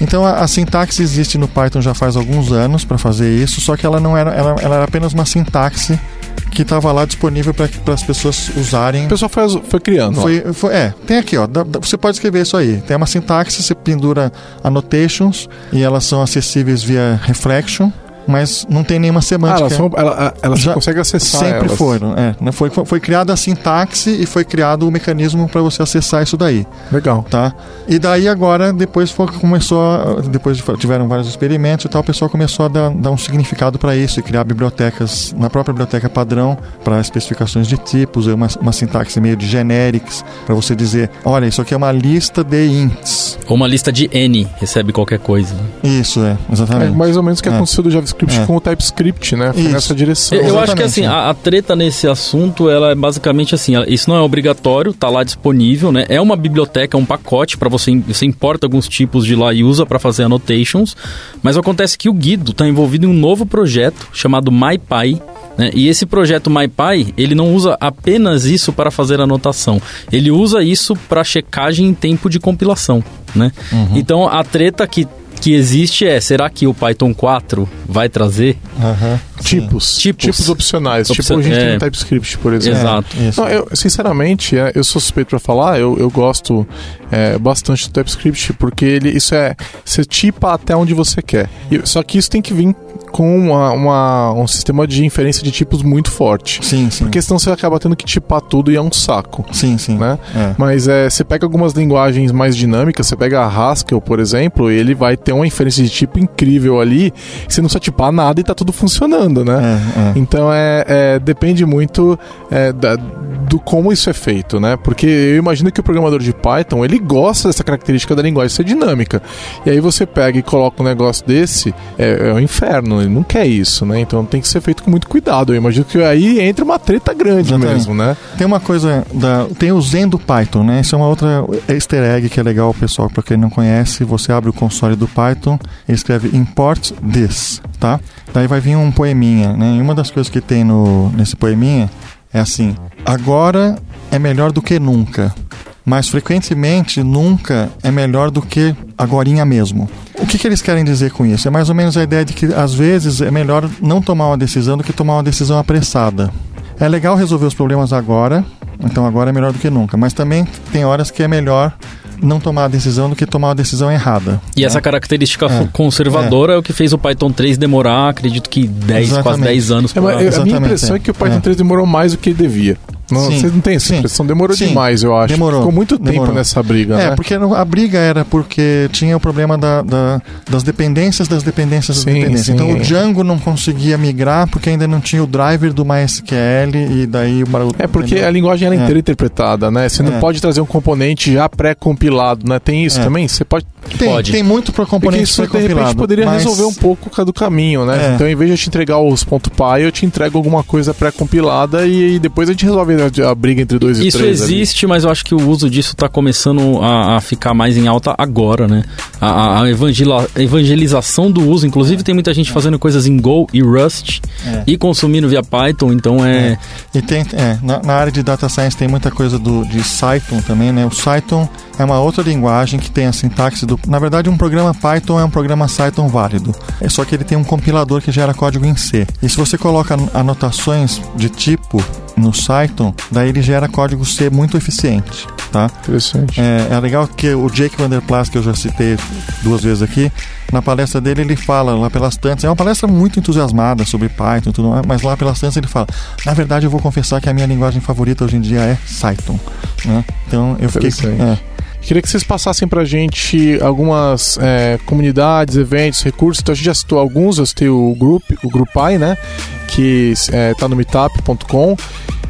Então a, a sintaxe existe no Python já faz alguns anos para fazer isso, só que ela não era, ela, ela era apenas uma sintaxe que estava lá disponível para as pessoas usarem. O pessoal foi, foi criando. Foi, foi- é, tem aqui, ó. dá- dá- você pode escrever isso aí. Tem uma sintaxe, você pendura annotations e elas são acessíveis via reflection, mas não tem nenhuma Ah, semântica. elas, são, ela, ela Já- consegue acessar Sempre elas. foram, é. né? Foi, foi, foi criada a sintaxe e foi criado o mecanismo para você acessar isso daí Legal. tá? E daí agora, depois foi, começou, depois de- tiveram vários experimentos e tal, o pessoal começou a dar, dar um significado para isso e criar bibliotecas, na própria biblioteca padrão, para especificações de tipos, uma, uma sintaxe meio de generics, para você dizer, olha, isso aqui é uma lista de ints. Ou uma lista de N, recebe qualquer coisa. Isso, é, É exatamente. mais ou menos o que É. aconteceu do JavaScript É. com o TypeScript, né? Foi Isso. nessa direção. Eu, eu acho que assim, a, a treta nesse assunto, ela é basicamente assim, ela- isso não é obrigatório, tá lá disponível, né? É uma biblioteca, é um pacote para você, você importa alguns tipos de lá e usa para fazer annotations, mas acontece que o Guido tá envolvido em um novo projeto chamado MyPy, né? E esse projeto MyPy, ele não usa apenas isso para fazer anotação, ele usa isso para checagem em tempo de compilação, né? Então a treta que que existe é, será que o Python 4 vai trazer Aham. Tipos. Tipos. Tipos opcionais. Opcio- Tipo, a gente tem é. no TypeScript, por exemplo. Exato. Não, eu, sinceramente, é, eu sou suspeito pra falar, eu, eu gosto é, bastante do TypeScript, porque ele, isso é. Você tipa até onde você quer. E- só que isso tem que vir com uma, uma- um sistema de inferência de tipos muito forte. Sim, sim. Porque senão você acaba tendo que tipar tudo e é um saco. Sim, sim. Né? É. Mas é, você pega algumas linguagens mais dinâmicas, você pega a Haskell, por exemplo, ele vai ter uma inferência de tipo incrível ali, você não precisa tipar nada e tá tudo funcionando, né? É, é. Então é, é, depende muito é, da- do como isso é feito, né? Porque eu imagino que o programador de Python ele gosta dessa característica da linguagem ser dinâmica. E aí você pega e coloca um negócio desse, é, é um inferno, ele não quer isso, né? Então tem que ser feito com muito cuidado. Eu imagino que aí entra uma treta grande Exatamente. mesmo, né? Tem uma coisa da. Tem o Zen do Python, né? Isso é uma outra easter egg que é legal, pessoal, para quem não conhece. Você abre o console do Python, escreve import this, tá? Daí vai vir um poeminha, né? E uma das coisas que tem no, nesse poeminha é assim: agora é melhor do que nunca. Mas frequentemente nunca é melhor do que agorinha mesmo. O que, que eles querem dizer com isso? É mais ou menos a ideia de que às vezes é melhor não tomar uma decisão do que tomar uma decisão apressada. É legal resolver os problemas agora, então agora é melhor do que nunca. Mas também tem horas que é melhor não tomar a decisão do que tomar a decisão errada. E essa característica É. conservadora é. o que fez o Python 3 demorar, acredito que 10, quase Exatamente. 10 anos. É, mas pra- eu- a minha impressão é. é. que o Python É. 3 demorou mais do que devia. Não, Sim, vocês não têm essa impressão? Demorou Sim, demais, eu acho. demorou, Ficou muito tempo demorou. nessa briga, É, né? porque a briga era porque tinha o problema da, da- das dependências das dependências das Sim, dependências. Então o Django não conseguia migrar porque ainda não tinha o driver do MySQL e daí o barulho. É porque entendeu? a linguagem era É. inteira interpretada, né? Você não É. pode trazer um componente já pré-compilado, né? Tem isso É. também? Você pode. Tem, pode. tem muito para Porque componente isso de repente poderia mas- resolver um pouco do caminho, né? É. Então, em vez de eu te entregar os ponto .py, eu te entrego alguma coisa pré-compilada e, e depois a gente resolve a, a briga entre dois e Isso três. ali. existe, mas eu acho que o uso disso está começando a, a ficar mais em alta agora, né? A, a- a evangela- evangelização do uso, inclusive tem muita gente fazendo coisas em Go e Rust É. e consumindo via Python, então é... E tem, é, na, na área de data science tem muita coisa do, de Python também, né? O Python é uma outra linguagem que tem a sintaxe do. Na verdade, um programa Python é um programa Python válido. É só que ele tem um compilador que gera código em C. E se você coloca anotações de tipo no Python, daí ele gera código C muito eficiente, tá? Interessante. É, é legal que o Jake Vanderplas, que eu já citei duas vezes aqui, na palestra dele ele fala lá pelas tantas, é uma palestra muito entusiasmada sobre Python e tudo mais, mas lá pelas tantas ele fala, na verdade eu vou confessar que a minha linguagem favorita hoje em dia é Python, né? Então eu fiquei... É, Queria que vocês passassem pra gente algumas é, comunidades, eventos, recursos. Então a gente já citou alguns, eu citei o Group, o Grupai, né? Que é, tá no meetup.com.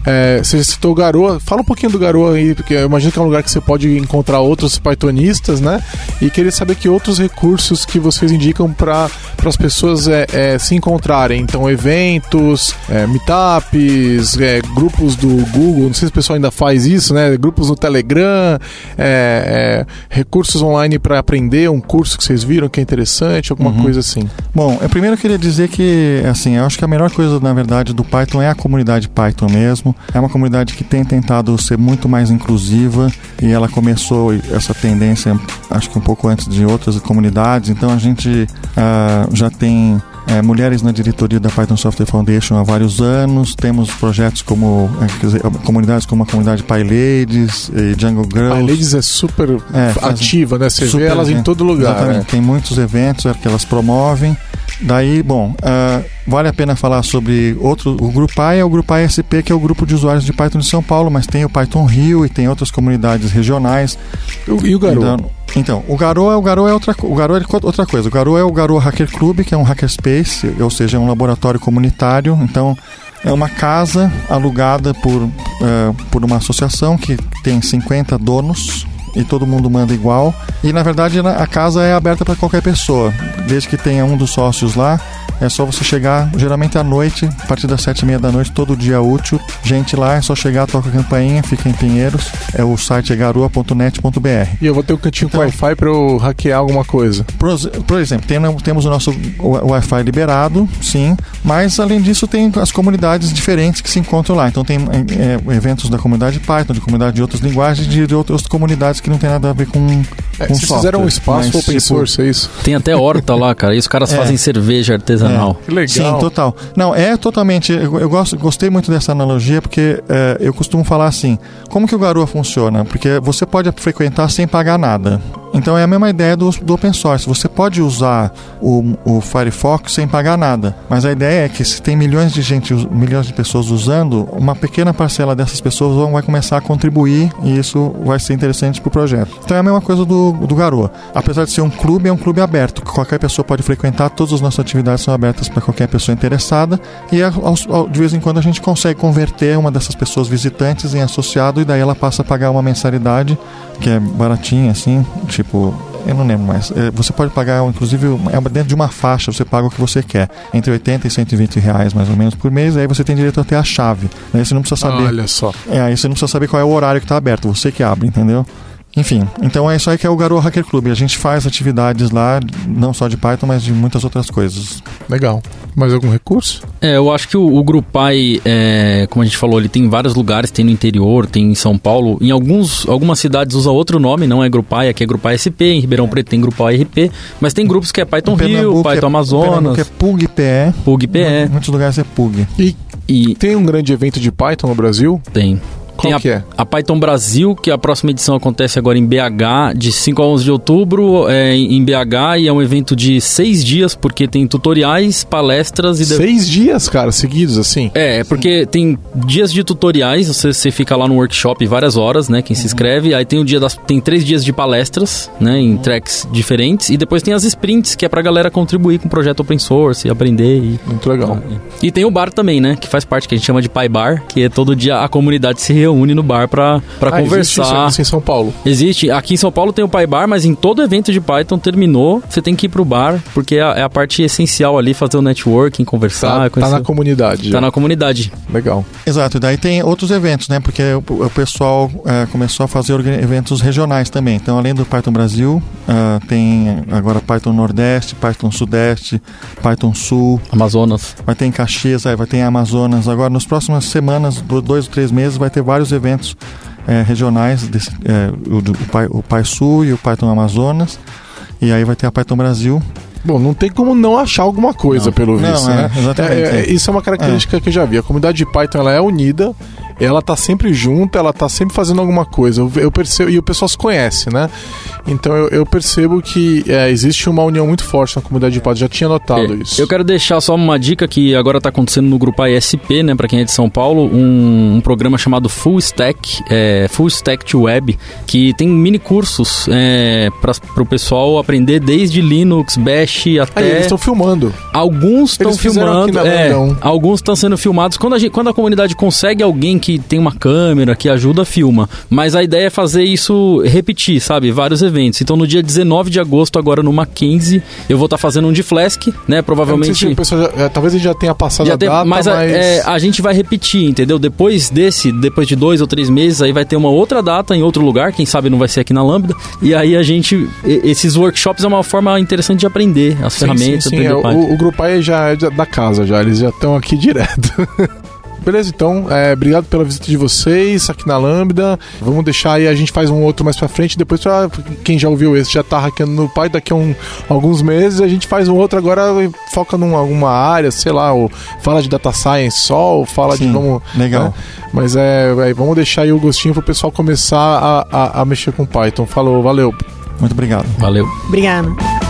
É, você citou o Garoa. Fala um pouquinho do Garoa aí, porque eu imagino que é um lugar que você pode encontrar outros Pythonistas, né? E queria saber que outros recursos que vocês indicam para as pessoas é, é, se encontrarem. Então, eventos, é, meetups, é, grupos do Google, não sei se o pessoal ainda faz isso, né? Grupos no Telegram, é, é, recursos online para aprender, um curso que vocês viram que é interessante, alguma Uhum. coisa assim. Bom, eu primeiro queria dizer que, assim, eu acho que a melhor coisa, na verdade, do Python é a comunidade Python mesmo. É uma comunidade que tem tentado ser muito mais inclusiva e ela começou essa tendência, acho que um pouco antes de outras comunidades. Então a gente ah, já tem é, mulheres na diretoria da Python Software Foundation há vários anos. Temos projetos como quer dizer, comunidades como a comunidade PyLadies e Jungle Girls. A Ladies é super É, ativa, né? Você vê Super, elas em todo lugar. Exatamente. né? Tem muitos eventos é, que elas promovem. Daí, bom, ah, vale a pena falar sobre outro. O Grupo é o Grupo ASP, que é o grupo de usuários de Python de São Paulo, mas tem o Python Rio e tem outras comunidades regionais. E o- o Garoa? Então, então, o Garo é o Garo é outra o Garo é outra coisa. O Garo é o Garo Hacker Club, que é um hackerspace, ou seja, é um laboratório comunitário. Então, é uma casa alugada por, eh, por uma associação que tem 50 donos e todo mundo manda igual. E na verdade a casa é aberta para qualquer pessoa, desde que tenha um dos sócios lá. É só você chegar, geralmente à noite, a partir das sete e meia da noite, todo dia útil. Gente lá, é só chegar, toca a campainha, fica em Pinheiros. É o site é garoa.net.br. E eu vou ter um cantinho Então- com Wi-Fi pra eu hackear alguma coisa. Por, por exemplo, tem- temos o nosso Wi- Wi-Fi liberado, sim, mas além disso tem as comunidades diferentes que se encontram lá. Então tem é, eventos da comunidade Python, de comunidade de outras linguagens, de, de outras comunidades que não tem nada a ver com, É, vocês fizeram um espaço mas, open tipo, source, é isso? Tem até horta lá, cara, e os caras É. fazem cerveja artesanal canal. Que legal. Sim, total. Não, é totalmente. Eu, eu gosto, gostei muito dessa analogia porque é, eu costumo falar assim: como que o Garoa funciona? Porque você pode frequentar sem pagar nada. Então é a mesma ideia do, do open source. Você pode usar o, o Firefox sem pagar nada, mas a ideia é que se tem milhões de gente, milhões de pessoas usando, uma pequena parcela dessas pessoas vão, vai começar a contribuir e isso vai ser interessante para o projeto. Então é a mesma coisa do, do Garoa. Apesar de ser um clube, é um clube aberto, que qualquer pessoa pode frequentar, todas as nossas atividades são abertas para qualquer pessoa interessada e aos, de vez em quando a gente consegue converter uma dessas pessoas visitantes em associado e daí ela passa a pagar uma mensalidade que é baratinha assim, tipo eu não lembro mais. É, você pode pagar, inclusive, é dentro de uma faixa, você paga o que você quer. Entre 80 e 120 reais, mais ou menos, por mês. Aí você tem direito a ter a chave. Aí você não precisa saber. Olha só. É, aí você não precisa saber qual é o horário que está aberto. Você que abre, entendeu? Enfim, então é isso aí que é o Garoto Hacker Club. A gente faz atividades lá, não só de Python, mas de muitas outras coisas. Legal. Mais algum recurso? É, eu acho que o, o Grupai, é, como a gente falou, ele tem em vários lugares, tem no interior, tem em São Paulo. Em alguns, algumas cidades usa outro nome, não é Grupai, aqui é Grupai SP, em Ribeirão Preto tem Grupai RP, mas tem grupos que é Python Rio, Python é, Amazonas. que é PUG PE. PUG PE. Em muitos lugares é PUG. E, e tem um grande evento de Python no Brasil? Tem. Qual Tem a, que é? a Python Brasil, que a próxima edição acontece agora em BH, de 5 a 11 de outubro, é, em BH, e é um evento de seis dias, porque tem tutoriais, palestras e... de- Seis dias, cara, seguidos, assim. É, é porque tem dias de tutoriais, você, você fica lá no workshop várias horas, né? Quem se inscreve. Aí tem o dia das. Tem três dias de palestras, né? Em tracks diferentes. E depois tem as sprints, que é pra galera contribuir com o projeto open source, aprender e. Muito legal. E tem o bar também, né? Que faz parte, que a gente chama de Pai Bar, que é todo dia a comunidade se reúne no bar pra, pra Ah, existe conversar. Isso, isso em São Paulo. Existe. Aqui em São Paulo tem o Pai Bar, mas em todo evento de Python terminou, você tem que ir pro bar, porque é a, é a parte essencial ali, fazer o networking, conversar, Tá, tá na comunidade. Tá já. na comunidade. Legal. Exato, e daí tem outros eventos, né? Porque o, o pessoal é, começou a fazer eventos regionais também. Então, além do Python Brasil, ah, tem agora Python Nordeste, Python Sudeste, Python Sul, Amazonas. vai ter em Caxias, aí vai ter em Amazonas. Agora, nas próximas semanas, do- dois ou três meses, vai ter vários eventos é, regionais, desse, é, o, Pai, o Pai Sul e o Python Amazonas. E aí vai ter a Python Brasil. Bom, não tem como não achar alguma coisa, Não. pelo Não, visto, é, né? exatamente, É, é, é. isso é uma característica que eu já vi. A comunidade de Python ela é unida, ela tá sempre junta, ela tá sempre fazendo alguma coisa. Eu, eu percebo e o pessoal se conhece, né? Então eu, eu percebo que é, existe uma união muito forte na comunidade de Python. Já tinha notado É, isso. Eu quero deixar só uma dica que agora tá acontecendo no grupo ISP, né, para quem é de São Paulo, um, um programa chamado Full Stack, é, Full Stack to Web, que tem mini cursos é, para o pessoal aprender desde Linux, Bash Aí até eles estão filmando. Alguns estão filmando, é, alguns estão sendo filmados. Quando a, gente, quando a comunidade consegue alguém que tem uma câmera, que ajuda, filma. Mas a ideia é fazer isso repetir, sabe? Vários eventos. Então no dia 19 de agosto, agora no Mackenzie, eu vou estar fazendo um de Flask, né? Provavelmente. se já- é, talvez ele já tenha passado Já a data, mas mas, a, é, a gente vai repetir, entendeu? Depois desse, depois de dois ou três meses, aí vai ter uma outra data em outro lugar, quem sabe não vai ser aqui na Lambda. E aí a gente. Esses workshops é uma forma interessante de aprender as Sim, ferramentas, sim, sim. É, o, o grupo aí já é da casa, já. Eles já estão aqui direto. Beleza, então, é, obrigado pela visita de vocês aqui na Lambda. Vamos deixar aí, a gente faz um outro mais pra frente. Depois, pra quem já ouviu esse, já tá hackeando no pai daqui a um- alguns meses, a gente faz um outro agora, e foca em alguma área, sei lá, ou fala de data science só, ou fala de Sim, vamos. legal. né? Mas é, é, vamos deixar aí o gostinho pro pessoal começar a, a, a mexer com Python. Falou, valeu. Muito obrigado. Valeu. Obrigada.